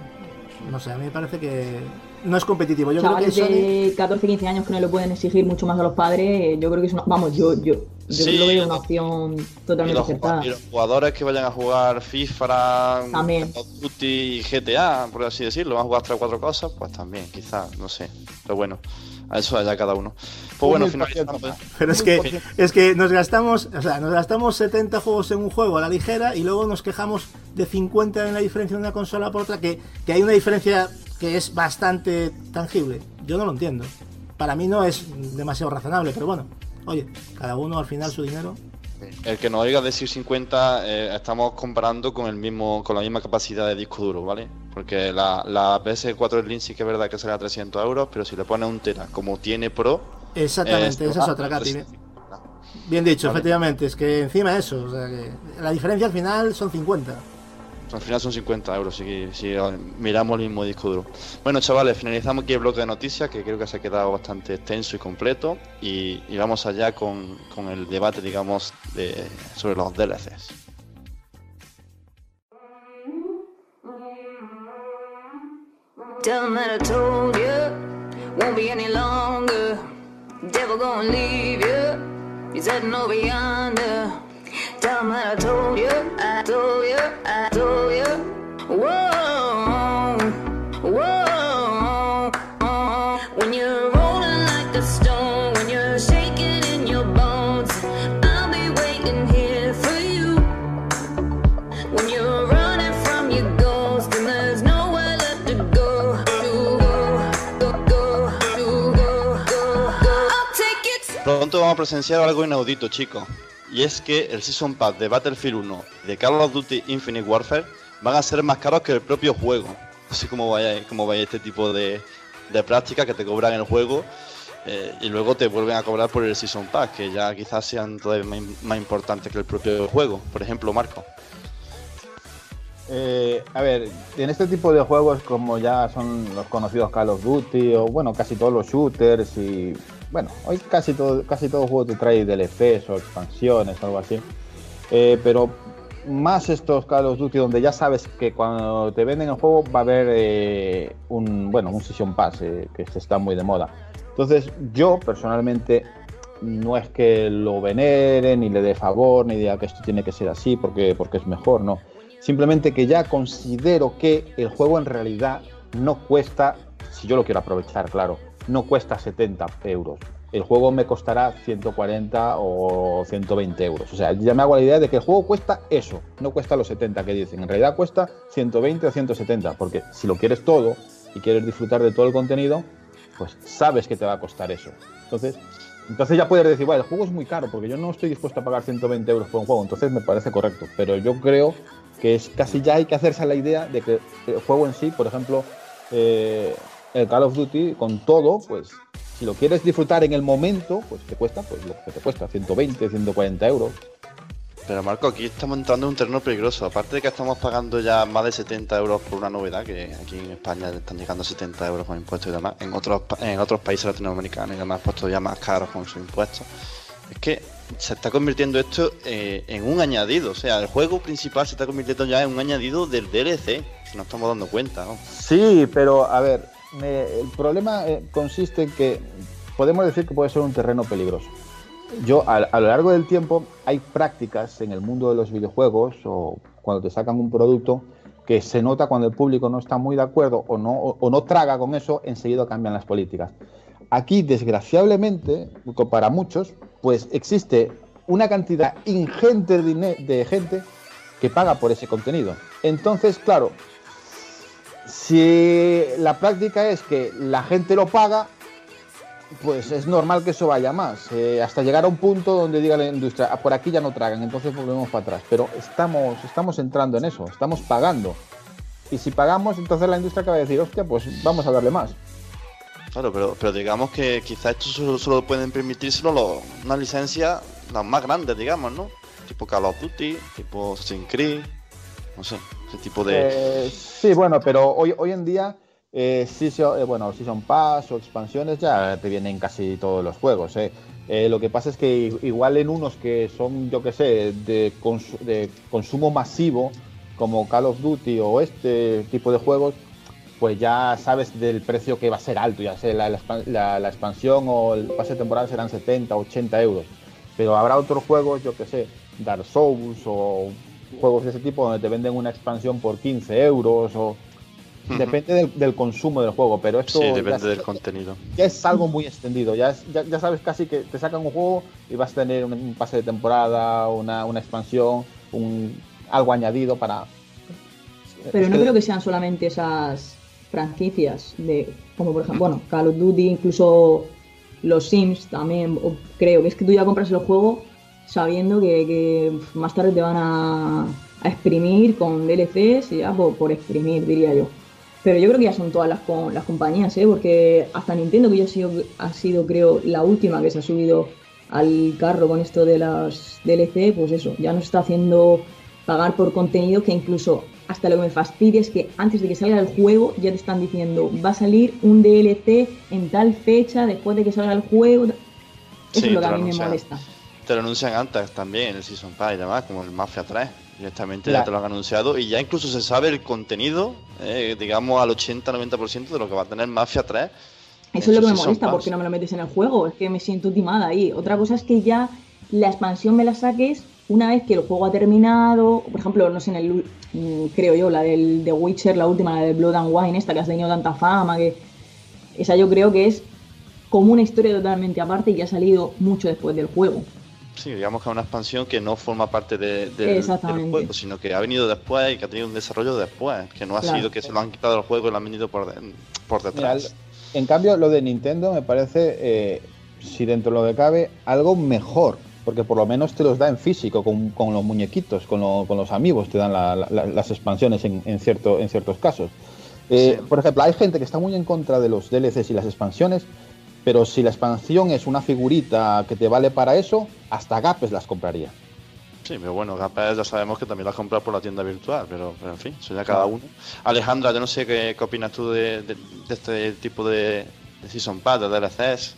No sé, a mí me parece que no es competitivo. Yo creo que Chavales Sony... de 14, 15 años que no le pueden exigir mucho más a los padres, eh, yo creo que es una. Vamos, yo, yo, yo Sí. lo veo una opción Y totalmente los, acertada. y los jugadores que vayan a jugar FIFA, También. Duty y GTA, por así decirlo, van a jugar tres o cuatro cosas, pues también, quizás, no sé. Pero bueno, a eso allá cada uno. Pues bueno, más. Pero es que, es que nos gastamos, o sea, nos gastamos 70 juegos en un juego a la ligera y luego nos quejamos de 50 en la diferencia de una consola por otra, que, que hay una diferencia que es bastante tangible. Yo no lo entiendo. Para mí no es demasiado razonable, pero bueno, oye, cada uno al final su dinero. El que nos oiga decir 50, eh, estamos comparando con el mismo con la misma capacidad de disco duro, ¿vale? Porque la, la PS4 Slim sí que es verdad que a 300 euros, pero si le pones un tera como tiene Pro... Exactamente, eh, esa es otra, Katy. 350. Bien dicho, Vale. efectivamente, es que encima eso, o sea, que la diferencia al final son 50. Al final son 50 euros si, miramos el mismo disco duro. Bueno, chavales, finalizamos aquí el bloque de noticias que creo que se ha quedado bastante extenso y completo. Y, vamos allá con, con el debate, digamos, sobre los DLCs. That I told you, I told you, I told you. Whoa, whoa. When you're rolling like a stone, when you're shaking in your bones, I'll be waiting here for you. When you're running from your ghost and there's nowhere left to go, to go, go, go, to go, go, go. I'll take it. Pronto vamos a presenciar algo inaudito, chicos. Y es que el Season Pass de Battlefield 1 y de Call of Duty Infinite Warfare van a ser más caros que el propio juego. [laughs] Así como vaya, como vaya este tipo de, prácticas que te cobran el juego eh, y luego te vuelven a cobrar por el Season Pass, que ya quizás sean todavía más, más importantes que el propio juego. Por ejemplo, Marco. Eh, a ver, en este tipo de juegos como ya son los conocidos Call of Duty o bueno, casi todos los shooters y bueno, hoy casi todo, casi todo juego te trae DLCs o expansiones o algo así. Eh, pero más estos Call of Duty donde ya sabes que cuando te venden el juego va a haber eh, un, bueno, un Season Pass eh, que se está muy de moda. Entonces yo personalmente no es que lo venere, ni le dé favor, ni diga que esto tiene que ser así porque, porque es mejor, no. Simplemente que ya considero que el juego en realidad no cuesta, si yo lo quiero aprovechar, claro, no cuesta 70 euros. El juego me costará 140 o 120 euros. O sea, ya me hago la idea de que el juego cuesta eso, no cuesta los 70 que dicen. En realidad cuesta 120 o 170, porque si lo quieres todo y quieres disfrutar de todo el contenido, pues sabes que te va a costar eso. Entonces, entonces ya puedes decir, bueno, el juego es muy caro porque yo no estoy dispuesto a pagar 120 euros por un juego, entonces me parece correcto. Pero yo creo que es casi ya hay que hacerse la idea de que el juego en sí, por ejemplo, eh, el Call of Duty, con todo, pues si lo quieres disfrutar en el momento, pues te cuesta pues lo que te cuesta, 120, 140 euros. Pero Marco, aquí estamos entrando en un terreno peligroso. Aparte de que estamos pagando ya más de 70 euros por una novedad, que aquí en España están llegando a 70 euros con impuestos y demás. En otros, pa- en otros países latinoamericanos y demás, puestos ya más caros con sus impuestos. Es que se está convirtiendo esto eh, en un añadido. O sea, el juego principal se está convirtiendo ya en un añadido del DLC. Si nos estamos dando cuenta, ¿no? Sí, pero a ver, el problema eh, consiste en que podemos decir que puede ser un terreno peligroso. Yo, a, lo largo del tiempo, hay prácticas en el mundo de los videojuegos o cuando te sacan un producto que se nota cuando el público no está muy de acuerdo o no, traga con eso, enseguida cambian las políticas. Aquí, desgraciadamente, para muchos, pues existe una cantidad ingente de gente que paga por ese contenido. Entonces, claro, si la práctica es que la gente lo paga, pues es normal que eso vaya más, eh, hasta llegar a un punto donde diga la industria, "Ah, por aquí ya no tragan, entonces volvemos para atrás. Pero estamos, estamos entrando en eso, estamos pagando. Y si pagamos, entonces la industria acaba de decir, hostia, pues vamos a darle más. Claro, pero, pero digamos que quizás esto solo, pueden permitírselo los, una licencia las más grandes, digamos, ¿no? Tipo Call of Duty, tipo Assassin's Creed, no sé, ese tipo de... Eh, sí, bueno, pero hoy, hoy en día, eh, season, eh, bueno, Season Pass o expansiones ya te vienen casi todos los juegos. eh. Eh, lo que pasa es que igual en unos que son, yo que sé, de, cons- de consumo masivo, como Call of Duty o este tipo de juegos, pues ya sabes del precio que va a ser alto, ya sea la, la expan- la- la expansión o el pase de temporada serán 70, 80 euros. Pero habrá otros juegos, yo que sé, Dark Souls o juegos de ese tipo donde te venden una expansión por 15 euros o... Depende del, del consumo del juego, pero esto Sí, depende es- del contenido. ya es algo muy extendido. Ya, es- ya, ya sabes casi que te sacan un juego y vas a tener un, un pase de temporada, una, una expansión, un, algo añadido para... Pero es no creo que sean solamente esas franquicias de como por ejemplo, bueno, Call of Duty, incluso los Sims también, o creo que es que tú ya compras el juego sabiendo que, que más tarde te van a, a exprimir con DLCs y ya por, por exprimir, diría yo. Pero yo creo que ya son todas las, co- las compañías, ¿eh? porque hasta Nintendo, que ya ha sido, ha sido, creo, la última que se ha subido al carro con esto de las DLC, pues eso, ya nos está haciendo pagar por contenido que incluso hasta lo que me fastidia es que antes de que salga el juego ya te están diciendo va a salir un DLC en tal fecha después de que salga el juego. Eso Sí, es lo que a mí me molesta. Te lo anuncian antes también en el Season Pass y demás, como el Mafia 3. Directamente ya te lo han anunciado y ya incluso se sabe el contenido, eh, digamos al 80-90% de lo que va a tener Mafia 3. Eso es lo que me molesta, porque no me lo metes en el juego, es que me siento timada ahí. Otra cosa es que ya la expansión me la saques una vez que el juego ha terminado, por ejemplo, no sé, en el, mm, creo yo, la del The Witcher, la última, la de Blood and Wine, esta que has tenido tanta fama, que esa yo creo que es como una historia totalmente aparte y que ha salido mucho después del juego. Sí, digamos que es una expansión que no forma parte de- del- del juego, sino que ha venido después y que ha tenido un desarrollo después, que no ha Claro. sido que se lo han quitado del juego y lo han venido por, de- por Mira, detrás. en cambio, lo de Nintendo me parece, eh, si dentro de lo que cabe, algo mejor. Porque por lo menos te los da en físico, con, con los muñequitos, con, lo- con los amigos, te dan la- la- las expansiones en, en cierto, en ciertos casos. Eh, Sí. Por ejemplo, hay gente que está muy en contra de los DLCs y las expansiones, pero si la expansión es una figurita que te vale para eso, hasta Gapes las compraría. Sí, pero bueno, capaz ya sabemos que también lo has comprado por la tienda virtual, pero, pero en fin, eso ya cada uno. Alejandra, yo no sé qué, qué opinas tú de, de- de este tipo de, de Season Pass, de DLCs.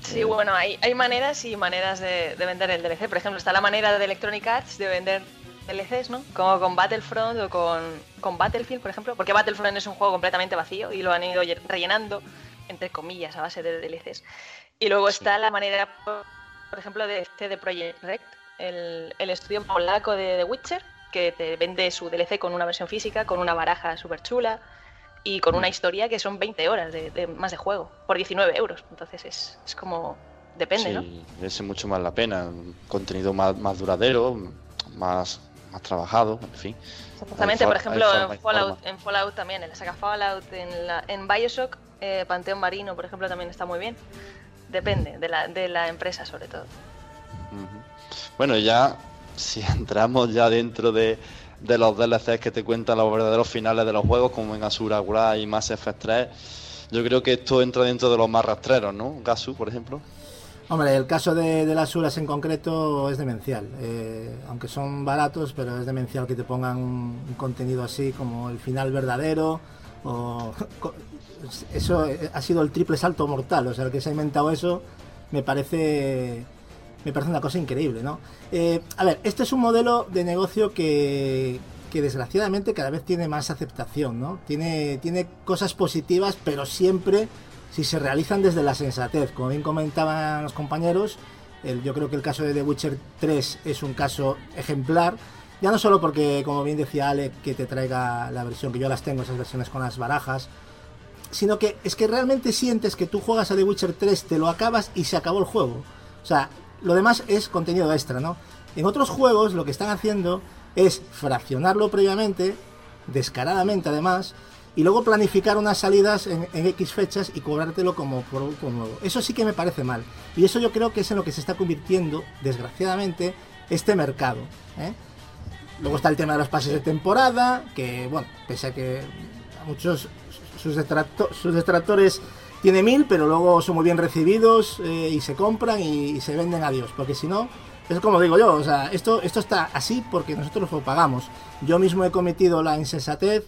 Sí, bueno, hay, hay maneras y maneras de, de vender el DLC. Por ejemplo, está la manera de Electronic Arts de vender DLCs, ¿no? Como con Battlefront o con, con Battlefield, por ejemplo, porque Battlefront es un juego completamente vacío y lo han ido lle- rellenando, entre comillas, a base de DLCs. Y luego está la manera, por, ejemplo, de CD Projekt Red, el, el estudio polaco de The Witcher, que te vende su DLC con una versión física, con una baraja súper chula y con una historia que son 20 horas de, de- más de juego, por 19 euros. Entonces es, es como... Depende, ¿no? Sí, merece mucho más la pena. Contenido más, más duradero, más, más trabajado, en fin. Exactamente, por ejemplo, forma en Fallout, en Fallout también, en la saga Fallout, en, la, en Bioshock, eh, Panteón Marino, por ejemplo, también está muy bien. Depende de la, de la empresa, sobre todo. Bueno, ya si [laughs] entramos ya dentro de, de los DLCs que te cuentan los verdaderos finales de los juegos, como en Asura Wrath y Mass Effect 3, yo creo que esto entra dentro de los más rastreros, ¿no? Gasu, por ejemplo. Hombre, el caso de, las URAS en concreto es demencial. Eh, aunque son baratos, pero es demencial que te pongan un, contenido así como el final verdadero. O, [laughs] eso eh, ha sido el triple salto mortal. O sea, el que se ha inventado eso me parece me parece una cosa increíble, ¿no? Eh, a ver, este es un modelo de negocio que, que desgraciadamente cada vez tiene más aceptación, ¿no? Tiene, tiene cosas positivas, pero siempre si se realizan desde la sensatez. Como bien comentaban los compañeros, yo creo que el caso de The Witcher 3 es un caso ejemplar. Ya no solo porque, como bien decía Ale, que te traiga la versión, que yo las tengo, esas versiones con las barajas, sino que es que realmente sientes que tú juegas a The Witcher 3, te lo acabas y se acabó el juego. O sea, lo demás es contenido extra, ¿no? En otros juegos lo que están haciendo es fraccionarlo previamente, descaradamente además, y luego planificar unas salidas en, en X fechas y cobrártelo como producto nuevo. Eso sí que me parece mal. Y eso yo creo que es en lo que se está convirtiendo, desgraciadamente, este mercado. ¿eh? Luego está el tema de los pases de temporada, que, bueno, pese a que a muchos sus, sus detractores tiene mil, pero luego son muy bien recibidos eh, y se compran y, y se venden a Dios, porque si no, es como digo yo, o sea, esto, esto está así porque nosotros lo pagamos. Yo mismo he cometido la insensatez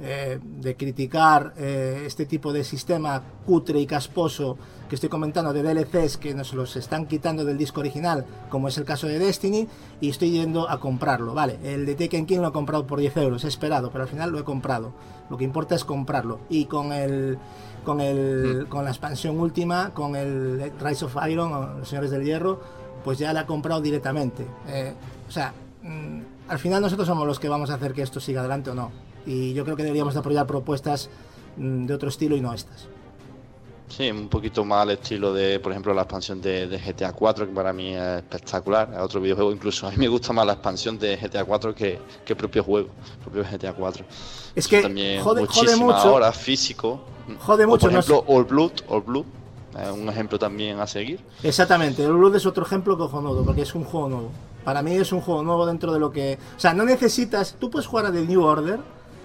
eh, de criticar eh, este tipo de sistema cutre y casposo que estoy comentando de DLCs que nos los están quitando del disco original, como es el caso de Destiny, y estoy yendo a comprarlo. Vale, el de Taken King lo he comprado por 10 euros, he esperado, pero al final lo he comprado. Lo que importa es comprarlo. Y con el con el con la expansión última, con el Rise of Iron, o los Señores del Hierro, pues ya la he comprado directamente. Eh, o sea, mm, al final nosotros somos los que vamos a hacer que esto siga adelante o no. Y yo creo que deberíamos de apoyar propuestas mm, de otro estilo y no estas. Sí, un poquito más al estilo de, por ejemplo, la expansión de, de GTA 4, que para mí es espectacular. Es otro videojuego, incluso a mí me gusta más la expansión de GTA 4 que, que el propio juego, el propio GTA 4. Es Eso que también jode- jode mucho. horas físico. Jode O, mucho, Por no ejemplo, All Blood, All Blood, es un ejemplo también a seguir. Exactamente, el Blood es otro ejemplo cojonudo, porque es un juego nuevo. Para mí es un juego nuevo dentro de lo que... O sea, no necesitas... Tú puedes jugar a The New Order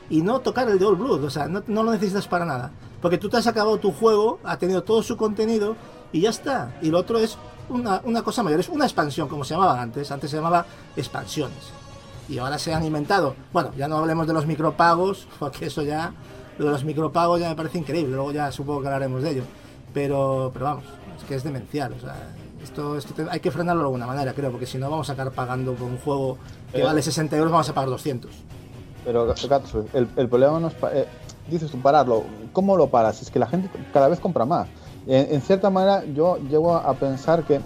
y no tocar el de All Blood, o sea, no, no lo necesitas para nada. Porque tú te has acabado tu juego, ha tenido todo su contenido y ya está. Y lo otro es una, una cosa mayor, es una expansión, como se llamaba antes. Antes se llamaba expansiones. Y ahora se han inventado... Bueno, ya no hablemos de los micropagos, [laughs] porque eso ya... Lo de los micropagos ya me parece increíble, luego ya supongo que hablaremos de ello. Pero, pero vamos, es que es demencial, o sea, esto, esto te- hay que frenarlo de alguna manera, creo, porque si no vamos a acabar pagando por un juego que Eh. vale 60 euros, vamos a pagar 200. Pero, el, problema no es. eh, dices tú pararlo. ¿Cómo lo paras? Es que la gente cada vez compra más. En, cierta manera, yo llego a pensar que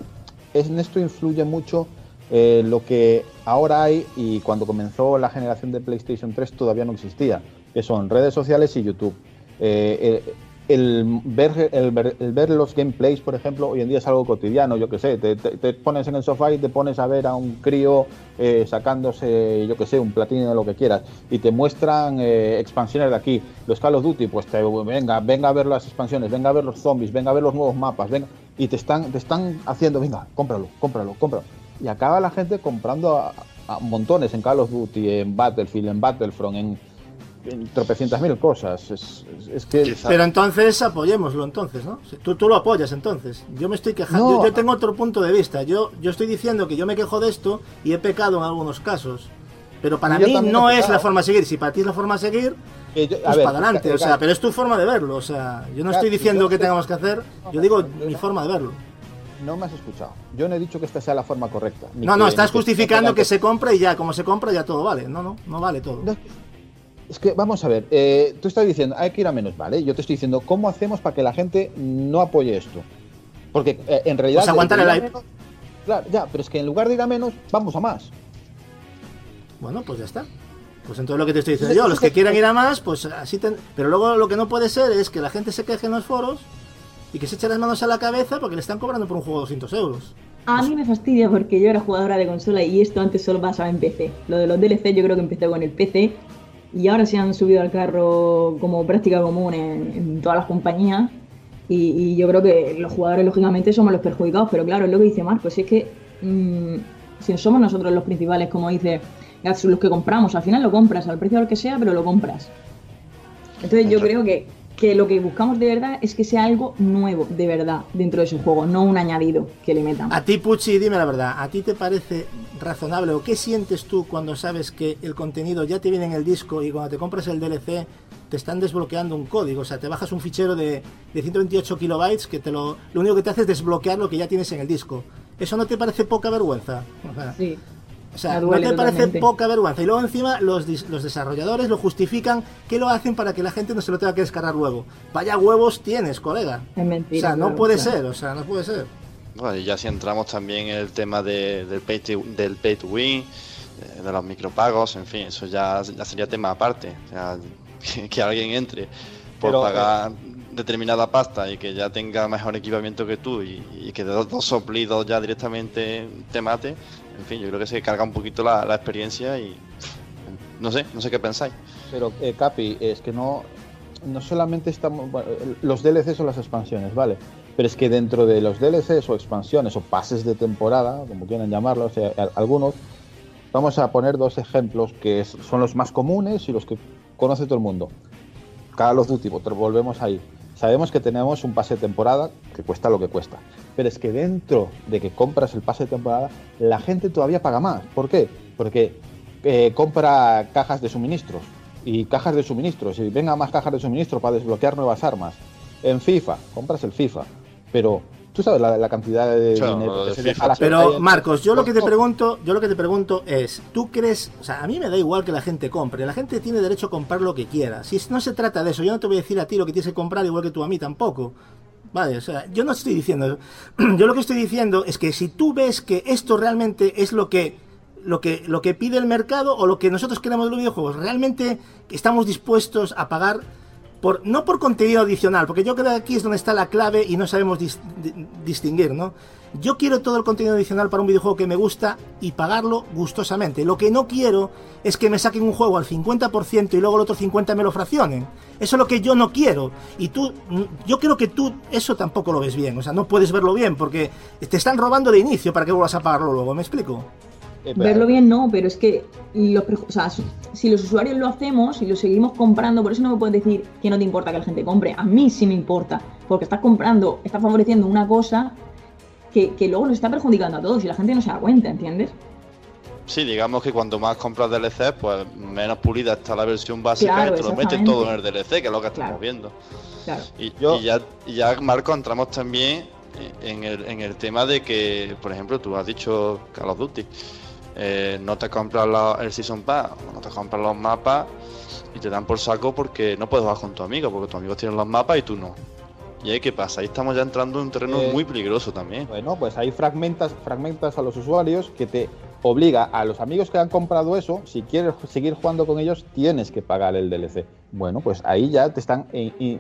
en esto influye mucho eh, lo que ahora hay y cuando comenzó la generación de PlayStation 3 todavía no existía, que son redes sociales y YouTube. Eh, el, ver, el, ver, el ver los gameplays, por ejemplo, hoy en día es algo cotidiano, yo que sé, te, te- pones en el sofá y te pones a ver a un crío eh, sacándose, yo que sé, un platino de lo que quieras, y te muestran eh, expansiones de aquí, los Call of Duty, pues te, venga, venga a ver las expansiones, venga a ver los zombies, venga a ver los nuevos mapas, venga, y te están, te están haciendo, venga, cómpralo, cómpralo, cómpralo. Y acaba la gente comprando a montones en Call of Duty, en Battlefield, en Battlefront, en, en tropecientas mil cosas. Es, es- es que Pero entonces apoyémoslo entonces, ¿no? Tú, tú lo apoyas entonces. Yo me estoy quejando, No. yo, yo tengo otro punto de vista. Yo, yo estoy diciendo que yo me quejo de esto y he pecado en algunos casos. Pero para mí no es la forma a seguir. Si para ti es la forma a seguir, que yo- a pues ver, para adelante. O sea, pero es tu forma de verlo. O sea, yo no Claro, estoy diciendo yo que tengamos que hacer. Yo digo mi forma de verlo. no me has escuchado. Yo no he dicho que esta sea la forma correcta. ni No, que- no, estás justificando que se compra y ya, como se compra ya todo vale. No, no, no vale todo. No, Es que vamos a ver, eh, tú estás diciendo hay que ir a menos, ¿vale? Yo te estoy diciendo cómo hacemos para que la gente no apoye esto. Porque eh, en realidad. Pues aguantar el a hype. menos- claro, ya, pero es que en lugar de ir a menos, vamos a más. Bueno, pues ya está. Pues entonces lo que te estoy diciendo yo, los que quieran ir a más, pues así ten- Pero luego lo que no puede ser es que la gente se queje en los foros y que se eche las manos a la cabeza porque le están cobrando por un juego 200 euros. A mí me fastidia porque yo era jugadora de consola y esto antes solo pasaba en PC. Lo de los DLC yo creo que empezó con el PC y ahora se han subido al carro como práctica común en, en todas las compañías y, y yo creo que los jugadores lógicamente somos los perjudicados, pero claro, es lo que dice Marcos, si es que mm, si somos nosotros los principales, como dice Gatsu, los que compramos, al final lo compras al precio al que sea, pero lo compras. Entonces yo creo que, que lo que buscamos de verdad es que sea algo nuevo, de verdad, dentro de su juego, no un añadido que le metan. A ti, Pucci, dime la verdad, ¿a ti te parece razonable o qué sientes tú cuando sabes que el contenido ya te viene en el disco y cuando te compras el DLC te están desbloqueando un código? O sea, te bajas un fichero de, de 128 kilobytes que te lo, lo único que te hace es desbloquear lo que ya tienes en el disco. ¿Eso no te parece poca vergüenza? O sea, Sí. O sea, ¿no te parece totalmente. poca vergüenza? Y luego encima los, los desarrolladores lo justifican que lo hacen para que la gente no se lo tenga que descargar luego. Vaya huevos tienes, colega. Es mentira. o sea, no claro, puede claro. ser, o sea, no puede ser. Bueno, y ya si entramos también en el tema de- del, pay to, del pay to win, eh, de los micropagos, en fin, eso ya, ya sería tema aparte. O sea, que, [laughs] que alguien entre por Pero, pagar determinada pasta y que ya tenga mejor equipamiento que tú y, y que de dos, dos soplidos ya directamente te mate. En fin, yo creo que se carga un poquito la, experiencia y no sé, no sé qué pensáis. Pero, eh, Capi, es que no, no solamente estamos. los DLCs o las expansiones, ¿vale? Pero es que dentro de los DLCs o expansiones o pases de temporada, como quieran llamarlos, algunos, vamos a poner dos ejemplos que son los más comunes y los que conoce todo el mundo. Call of Duty, volvemos ahí. Sabemos que tenemos un pase de temporada que cuesta lo que cuesta. Pero es que dentro de que compras el pase de temporada, la gente todavía paga más. ¿Por qué? Porque eh, compra cajas de suministros y cajas de suministros y venga más cajas de suministro para desbloquear nuevas armas. En FIFA, compras el FIFA, pero tú sabes la, la cantidad de dinero que de se deja a la Pero gente. Marcos, yo lo que te pregunto, yo lo que te pregunto es, ¿tú crees, o sea, a mí me da igual que la gente compre, la gente tiene derecho a comprar lo que quiera. Si no se trata de eso, yo no te voy a decir a ti lo que tienes que comprar igual que tú a mí tampoco. Vale, o sea, yo no estoy diciendo, [clears throat] yo lo que estoy diciendo es que si tú ves que esto realmente es lo que lo que lo que pide el mercado o lo que nosotros queremos de los videojuegos, realmente estamos dispuestos a pagar por, no por contenido adicional, porque yo creo que aquí es donde está la clave y no sabemos dis- di- distinguir, ¿no? Yo quiero todo el contenido adicional para un videojuego que me gusta y pagarlo gustosamente. Lo que no quiero es que me saquen un juego al 50% y luego el otro 50% me lo fraccionen. Eso es lo que yo no quiero. Y tú, yo creo que tú eso tampoco lo ves bien. O sea, no puedes verlo bien porque te están robando de inicio para que vuelvas a pagarlo luego. ¿Me explico? Eh, Verlo bien no, pero es que los o sea, si los usuarios lo hacemos y lo seguimos comprando, por eso no me puedes decir que no te importa que la gente compre. A mí sí me importa, porque estás comprando, estás favoreciendo una cosa que, que luego nos está perjudicando a todos y la gente no se da cuenta, ¿entiendes? Sí, digamos que cuanto más compras DLC, pues menos pulida está la versión básica Claro, y te lo metes exactamente. todo en el DLC, que es lo que estamos Claro. viendo. Claro. Y, Yo- y ya, y ya, Marco, entramos también en el, en el tema de que, por ejemplo, tú has dicho Call of Duty, eh, no te compras la- el Season Pass, no te compras los mapas y te dan por saco porque no puedes jugar con tu amigo, porque tus amigos tienen los mapas y tú no. ¿Y ahí qué pasa? Ahí estamos ya entrando en un terreno Eh, muy peligroso también. Bueno, pues ahí fragmentas, fragmentas a los usuarios que te obliga a los amigos que han comprado eso, si quieres seguir jugando con ellos, tienes que pagar el DLC. Bueno, pues ahí ya te están eh,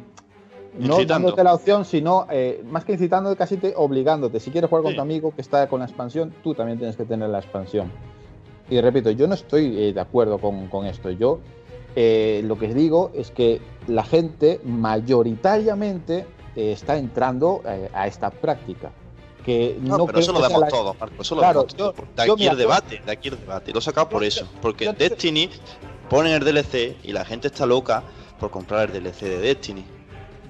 no Incitando. dándote la opción, sino eh, más que incitando, casi te obligándote. Si quieres jugar con Sí. tu amigo que está con la expansión, tú también tienes que tener la expansión. Y repito, yo no estoy eh, de acuerdo con, con esto. Yo eh, lo que digo es que la gente mayoritariamente eh, está entrando a esta práctica. Que no, No, pero eso lo vemos la- todos, Marco. Eso lo vemos todos. De aquí el debate, de aquí el debate. Lo he sacado por Yo- eso. Porque yo Destiny ponen el DLC y la gente está loca por comprar el DLC de Destiny.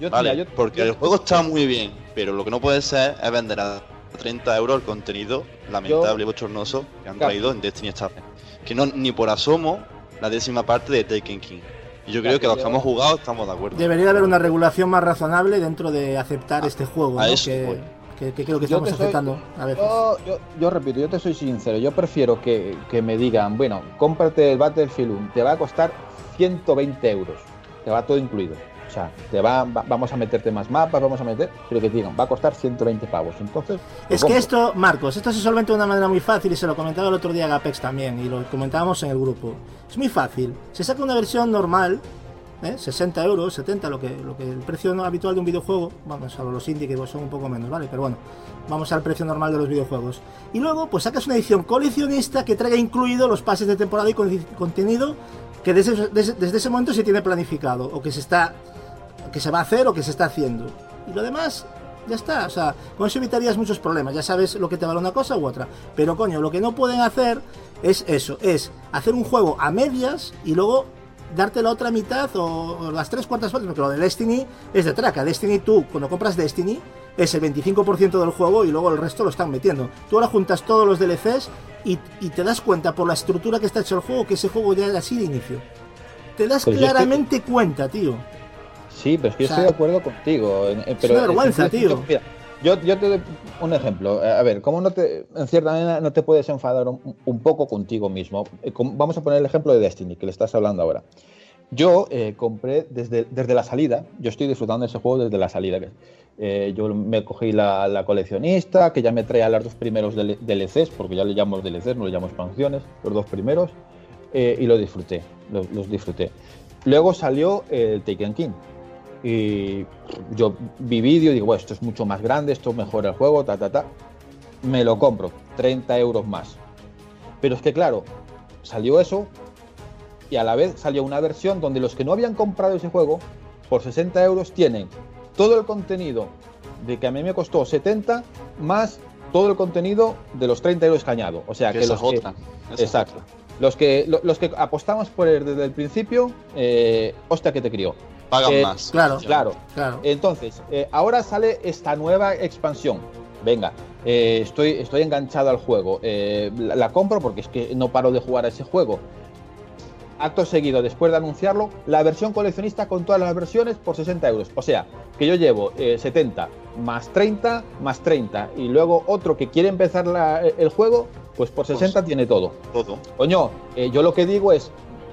yo- Vale, porque el juego está muy bien, pero lo que no puede ser es vender a 30 euros el contenido lamentable y bochornoso que han Claro. traído en Destiny esta vez. Que no ni por asomo la décima parte de Taken King. Y yo Claro, creo que los que hemos jugado estamos de acuerdo. Debería haber una regulación más razonable dentro de aceptar este juego. a ¿no? eso que, que, que creo que Yo estamos soy- aceptando a veces. Yo, yo- yo repito, yo te soy sincero, yo prefiero que, que me digan, bueno, cómprate el Battlefield 1, te va a costar 120 euros, te va todo incluido. O sea, te va, va- vamos a meterte más mapas, vamos a meter, pero que te digan, va a costar 120 pavos. Entonces, Es que esto, Marcos, esto se solventa de una manera muy fácil y se lo comentaba el otro día a Gapex también y lo comentábamos en el grupo. Es muy fácil. Se saca una versión normal, ¿eh? 60 euros, 70, lo que, lo que el precio habitual de un videojuego, vamos, salvo los indie que son un poco menos, ¿vale? Pero bueno, vamos al precio normal de los videojuegos. Y luego, pues sacas una edición coleccionista que traiga incluido los pases de temporada y con- contenido que desde, desde- desde ese momento se tiene planificado o que se está que se va a hacer o que se está haciendo. Y lo demás, ya está. O sea, con eso evitarías muchos problemas. Ya sabes lo que te vale una cosa u otra. Pero coño, lo que no pueden hacer es eso, es hacer un juego a medias y luego darte la otra mitad o, o las tres cuartas partes, porque lo de Destiny es de traca. Destiny tú, cuando compras Destiny, es el 25% del juego y luego el resto lo están metiendo. Tú ahora juntas todos los DLCs y, y te das cuenta por la estructura que está hecho el juego que ese juego ya era así de inicio. Te das Pues claramente cuenta, tío. Sí, pero es que O yo estoy de acuerdo contigo. pero una vergüenza, es tío. Mira, yo, yo te doy un ejemplo. Eh, A ver, ¿cómo no te, en cierta manera no te puedes enfadar un, un poco contigo mismo? Eh, Vamos a poner el ejemplo de Destiny, que le estás hablando ahora. Yo eh, compré desde, desde la salida, yo estoy disfrutando de ese juego desde la salida. eh, yo me cogí la, la coleccionista, que ya me traía los dos primeros DL- DLCs, porque ya le llamamos DLCs, no le llamamos expansiones, los dos primeros, eh, y lo disfruté, los, los disfruté. Luego salió el Taken King, y yo vi vídeo y digo, bueno, esto es mucho más grande, esto mejora el juego, ta, ta, ta. Me lo compro, 30 euros más. Pero es que claro, salió eso y a la vez salió una versión donde los que no habían comprado ese juego, por 60 euros tienen todo el contenido de que a mí me costó 70 más todo el contenido de los 30 euros que añado. O sea, Que los que- Exacto. otra. Los que, lo- los que apostamos por él desde el principio, eh, hostia que te crió. Pagan Eh, más. claro. Claro. Claro. Entonces, eh, ahora sale esta nueva expansión. Venga, eh, estoy, estoy enganchado al juego. Eh, la, la compro porque es que no paro de jugar a ese juego. Acto seguido, después de anunciarlo, la versión coleccionista con todas las versiones por 60 euros. O sea, que yo llevo eh, 70 más 30 más 30 y luego otro que quiere empezar la- el juego, pues por 60 tiene todo. Todo. Coño, eh, yo lo que digo es,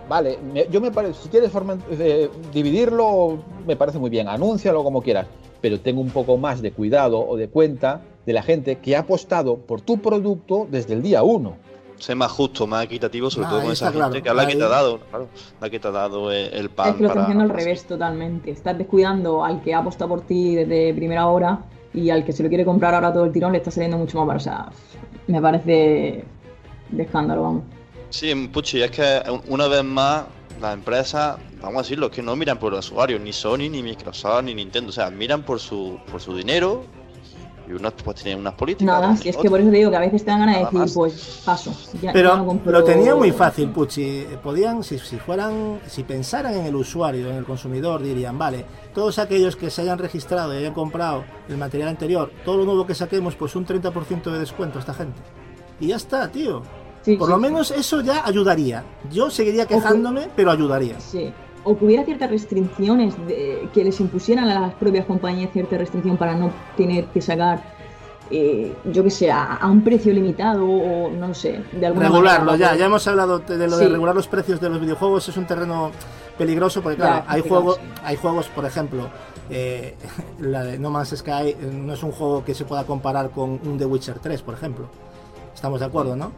vale, me- yo me parece, si quieres forma- eh, dividirlo, me parece muy bien, anúncialo como quieras, pero tengo un poco más de cuidado o de cuenta de la gente que ha apostado por tu producto desde el día uno. Sé más justo, más equitativo, sobre Ah, todo con esa gente que es la que te ha dado, claro, la que te ha dado el, pan. Es que lo estás para- haciendo al revés totalmente. Estás descuidando al que ha apostado por ti desde primera hora y al que se lo quiere comprar ahora todo el tirón le está saliendo mucho más barato. O sea, me parece de escándalo, vamos. Sí, Puchi, es que una vez más las empresas, vamos a decirlo, que no miran por el usuario, ni Sony, ni Microsoft, ni Nintendo, o sea, miran por su, por su dinero y unos pues tienen unas políticas. Nada, si es que por eso te digo que a veces te dan ganas de decir, más. pues paso. ya- ya Pero no compro- lo tenía muy fácil, Puchi. Podían, si, si fueran, si pensaran en el usuario, en el consumidor, dirían, vale, todos aquellos que se hayan registrado y hayan comprado el material anterior, todo lo nuevo que saquemos, pues un 30% de descuento a esta gente. Y ya está, tío. Sí, Por sí, lo menos eso ya ayudaría. Yo seguiría quejándome, pero ayudaría. Sí. O que hubiera ciertas restricciones, de- que les impusieran a las propias compañías cierta restricción para no tener que sacar, eh, yo que sé, a, a un precio limitado o no sé, de alguna Regularlo, manera. ya, ya hemos hablado de lo de regular los precios de los videojuegos, es un terreno peligroso porque Ya, claro, hay juegos, sí. hay juegos, por ejemplo, eh, [laughs] la de No Man's Sky no es un juego que se pueda comparar con un The Witcher 3, por ejemplo. Estamos de acuerdo, ¿no?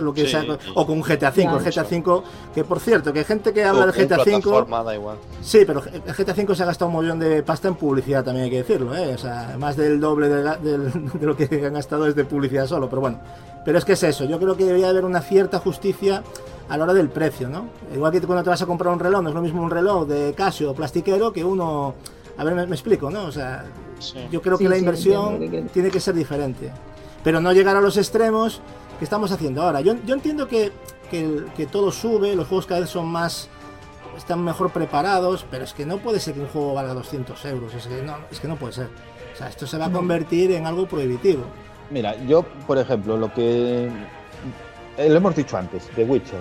Lo que Sí, sea- sí. o con un GTA V, el GTA V, que por cierto, que hay gente que habla del GTA V. Sí, pero el GTA V se ha gastado un montón de pasta en publicidad, también hay que decirlo, ¿eh? O sea, más del doble de, la- del- [laughs] de lo que han gastado es de publicidad solo, pero bueno. Pero es que es eso, yo creo que debería haber una cierta justicia a la hora del precio, ¿no? Igual que cuando te vas a comprar un reloj, no es lo mismo un reloj de Casio o plastiquero que uno... A ver, me, me explico, ¿no? O sea, Sí. yo creo Sí, que la sí, inversión entiendo que quieres. tiene que ser diferente. Pero no llegar a los extremos que estamos haciendo ahora. Yo, yo entiendo que, que, que todo sube, los juegos cada vez son más están mejor preparados, pero es que no puede ser que un juego valga 200 euros, es que no, es que no puede ser. O sea, esto se va a convertir en algo prohibitivo. Mira, yo, por ejemplo, lo que eh, lo hemos dicho antes, The Witcher,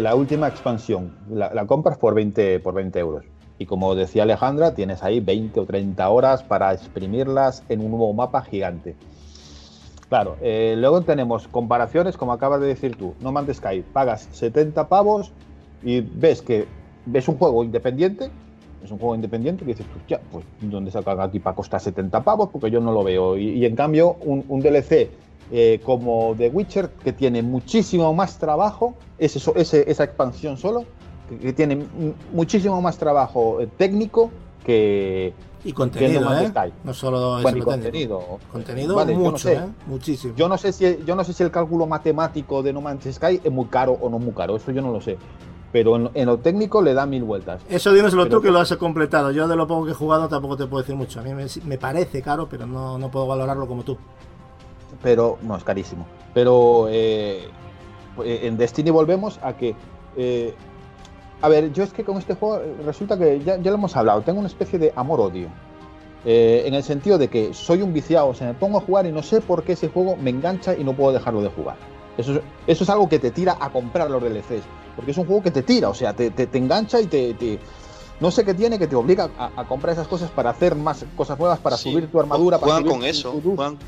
la última expansión, la, la compras por 20, por 20 euros. Y como decía Alejandra, tienes ahí 20 o 30 horas para exprimirlas en un nuevo mapa gigante. Claro, eh, luego tenemos comparaciones, como acabas de decir tú. No Man's Sky, pagas 70 pavos y ves que ves un juego independiente, es un juego independiente que dices, pues ya, pues ¿dónde sacan aquí para costar 70 pavos? Porque yo no lo veo. Y, en cambio, un, DLC eh, como The Witcher, que tiene muchísimo más trabajo, esa expansión solo, que, tiene muchísimo más trabajo eh, técnico que, Y contenido, ¿eh? No solo es bueno, y contenido. Contenido Vale, yo no mucho, sé. ¿eh? Muchísimo. Yo no sé si yo no sé si el cálculo matemático de No Man's Sky es muy caro o no muy caro, eso yo no lo sé. Pero en, en lo técnico le da mil vueltas. Eso dínoselo Pero- tú que lo has completado. Yo de lo poco que he jugado tampoco te puedo decir mucho. A mí me, me parece caro, pero no, no puedo valorarlo como tú. pero no es carísimo. Pero eh, en Destiny volvemos a que. eh, a ver, yo es que con este juego eh, resulta que ya, ya lo hemos hablado, tengo una especie de amor-odio. Eh, en el sentido de que soy un viciado, o sea, me pongo a jugar y no sé por qué ese juego me engancha y no puedo dejarlo de jugar. Eso, es- eso es algo que te tira a comprar los DLCs, porque es un juego que te tira, o sea, te, te- te engancha y te, te- No sé qué tiene que te obliga a, a comprar esas cosas para hacer más cosas nuevas, para Sí. subir tu armadura, para Juegan subir con tu- eso, tu loot. juegan,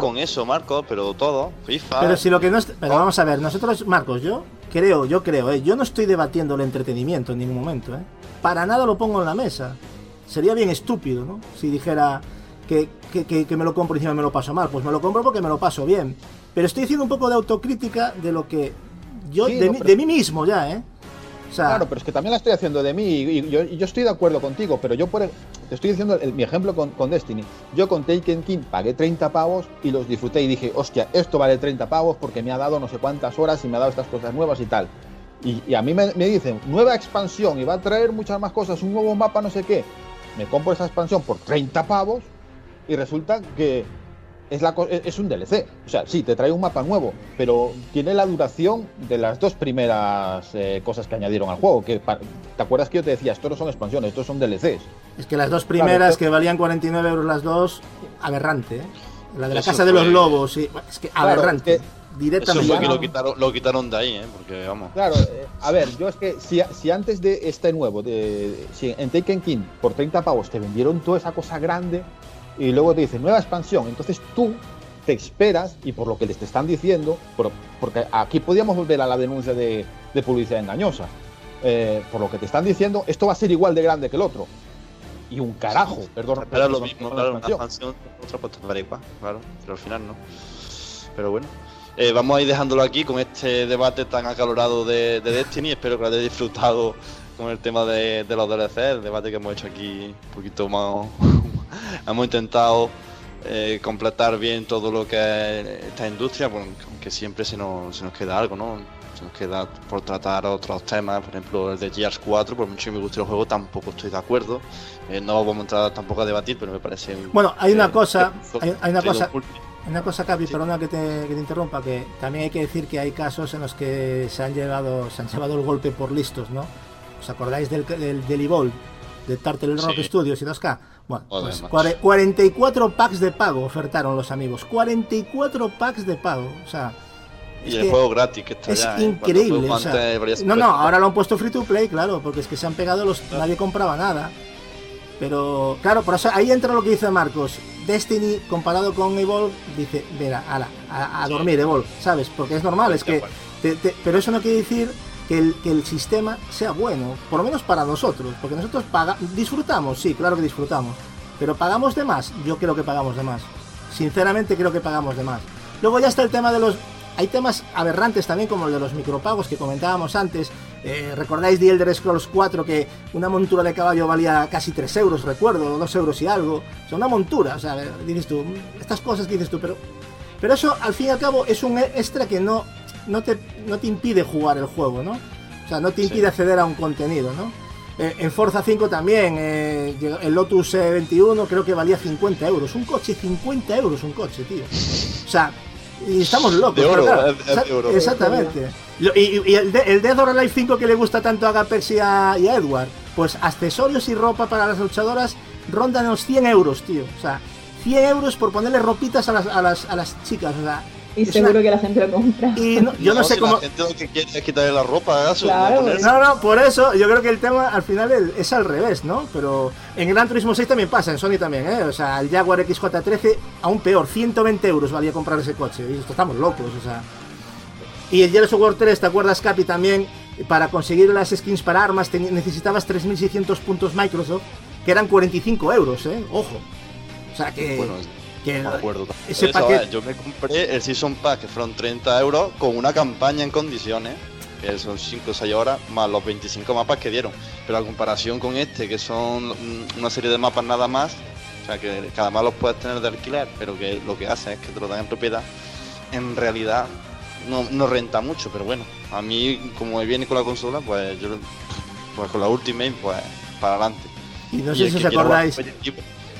con eso, Marcos, pero todo, FIFA. Pero si lo que no es... Pero vamos a ver, nosotros, Marcos, yo creo, yo creo, ¿eh? yo no estoy debatiendo el entretenimiento en ningún momento, ¿eh? Para nada lo pongo en la mesa. Sería bien estúpido, ¿no? Si dijera que, que, que- que me lo compro y encima me lo paso mal. Pues me lo compro porque me lo paso bien. Pero estoy haciendo un poco de autocrítica de lo que yo, Sí, de, no, pero- de mí mismo ya, ¿eh? O sea, Claro, pero es que también la estoy haciendo de mí y, y yo, y yo estoy de acuerdo contigo, pero yo por el- te estoy diciendo el- mi ejemplo con, Destiny. Yo con Taken King pagué 30 pavos y los disfruté y dije, hostia, esto vale 30 pavos porque me ha dado no sé cuántas horas y me ha dado estas cosas nuevas y tal. Y, y a mí me, me dicen, nueva expansión y va a traer muchas más cosas, un nuevo mapa, no sé qué. Me compro esa expansión por 30 pavos y resulta que es, la, co- es un DLC. O sea, sí, te trae un mapa nuevo, pero tiene la duración de las dos primeras eh, cosas que añadieron al juego. Que ¿Te acuerdas que yo te decía, estos no son expansiones, estos son DLCs? es que las dos primeras Claro, que valían 49 euros las dos, aberrante, ¿eh? La de la Eso Casa de los Lobos, sí. Es que Claro, aberrante. es que- Eso directamente. fue que lo quitaron, lo quitaron de ahí, ¿eh? Porque vamos. Claro, eh, a ver, yo es que si, si antes de este nuevo, de, si en Taken King por 30 pavos te vendieron toda esa cosa grande y luego te dicen nueva expansión, entonces tú te esperas y por lo que les te están diciendo, por- porque aquí podíamos volver a la denuncia de, de publicidad engañosa, eh, por lo que te están diciendo, esto va a ser igual de grande que el otro. Y un carajo, perdón. Era lo mismo, claro, una expansión. otra pues igual, claro, pero al final no. Pero bueno. Eh, vamos a ir dejándolo aquí con este debate tan acalorado de, de Destiny. Espero que lo hayáis disfrutado con el tema de, de los DLC, el debate que hemos hecho aquí un poquito más. [laughs] hemos intentado eh, completar bien todo lo que es esta industria, bueno, aunque siempre se nos, se nos queda algo, ¿no? Se nos queda por tratar otros temas, por ejemplo el de Gears 4, por mucho que me guste el juego, tampoco estoy de acuerdo. Eh, no vamos a entrar tampoco a debatir, pero me parece. Bueno, hay una eh, cosa, hay, hay una cosa, una cosa, Capi, perdona que te, que te interrumpa, que también hay que decir que hay casos en los que se han llevado, se han llevado el golpe por listos, ¿no? ¿Os acordáis del, del, del Evolve, de Turtle Rock Sí. Studios y 2K? Bueno, pues macho. cuare- 44 packs de pago ofertaron los amigos. 44 packs de pago. O sea, Y el que juego gratis que está es ya. ¿eh? Increíble. o sea, antes no, no, 50. ahora lo han puesto free to play, claro, porque es que se han pegado los. Nadie compraba nada. Pero, claro, por eso ahí entra lo que dice Marcos. Destiny comparado con Evolve, dice, mira, ala, a, a dormir Evolve, ¿sabes? Porque es normal, es que. te- te- pero eso no quiere decir que el, que el sistema sea bueno, por lo menos para nosotros, porque nosotros paga, disfrutamos, sí, claro que disfrutamos, pero pagamos de más, yo creo que pagamos de más. Sinceramente creo que pagamos de más. Luego ya está el tema de los... Hay temas aberrantes también como el de los micropagos que comentábamos antes. Eh, ¿Recordáis The Elder Scrolls 4 que una montura de caballo valía casi 3 euros, recuerdo, 2 euros y algo? O una montura, o sea, dices tú, estas cosas dices tú, pero... Pero eso al fin y al cabo es un extra que no, no, te, no te impide jugar el juego, ¿no? O sea, no te impide Sí. acceder a un contenido, ¿no? Eh, en Forza 5 también, eh, el Lotus eh, 21 creo que valía 50 euros. Un coche, 50 euros un coche, tío. O sea, y estamos locos. De oro, claro, es de oro. Exactamente. Lo- Y, y el, de- el Dead or Alive 5 que le gusta tanto a Gapex y a, y a Edward, pues accesorios y ropa para las luchadoras rondan los 100 euros, tío. O sea, 100 euros por ponerle ropitas a las, a las, a las chicas. O sea, Y Es seguro una- que la gente lo compra. Y no- yo no, sé si cómo. La gente lo que quiere es quitarle la ropa a Gaso. Claro, no No, no, por eso yo creo que el tema al final es al revés, ¿no? Pero en Gran Turismo 6 también pasa, en Sony también, ¿eh? O sea, el Jaguar XJ13, aún peor, 120 euros valía comprar ese coche. Y esto estamos locos, o sea. Y el Gears of War 3, ¿te acuerdas, Capi? También, para conseguir las skins para armas necesitabas 3.600 puntos Microsoft, que eran 45 euros, ¿eh? Ojo. O sea que... Bueno, que no me acuerdo. ese Eso, paquete- a ver, yo me compré el Season Pack, que fueron 30 euros, con una campaña en condiciones, que son 5 o 6 horas, más los 25 mapas que dieron. Pero a comparación con este, que son mm, una serie de mapas nada más, o sea, que cada más los puedes tener de alquiler, pero que lo que hace es que te lo dan en propiedad, en realidad no, no renta mucho, pero bueno, a mí, como me viene con la consola, pues yo, pues con la Ultimate, pues para adelante. Y no sé si os acordáis...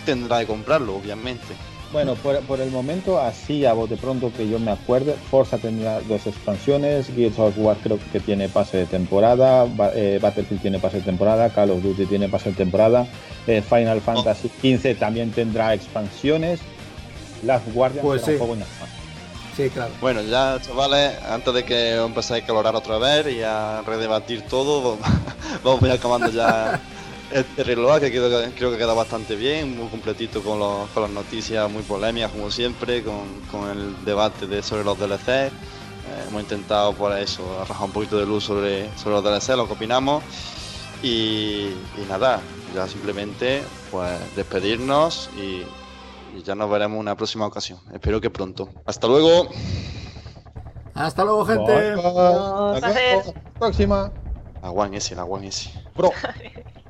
Tendrá que comprarlo, obviamente. Bueno, por, por el momento, así a bote pronto que yo me acuerde, Forza tendrá dos expansiones, Gears of War creo que tiene pase de temporada, eh, Battlefield tiene pase de temporada, Call of Duty tiene pase de temporada, eh, Final Fantasy XV también tendrá expansiones, Last Guardian Pues será sí. un juego inexpansión. Sí, claro. Bueno, ya chavales, antes de que empezáis a calorar otra vez y a redebatir todo, [laughs] vamos a ir acabando ya este reloj que creo, que creo que queda bastante bien, muy completito con, los- con las noticias muy polémicas como siempre, con, con el debate de, sobre los DLC. Eh, hemos intentado por eso arrojar un poquito de luz sobre, sobre los DLC, lo que opinamos. Y, y nada, ya simplemente pues despedirnos y, y ya nos veremos en una próxima ocasión. Espero que pronto. Hasta luego. Hasta luego, gente. Bye, bye. Adiós. Hasta luego. Próxima. La One S, la One S. Bro. [laughs]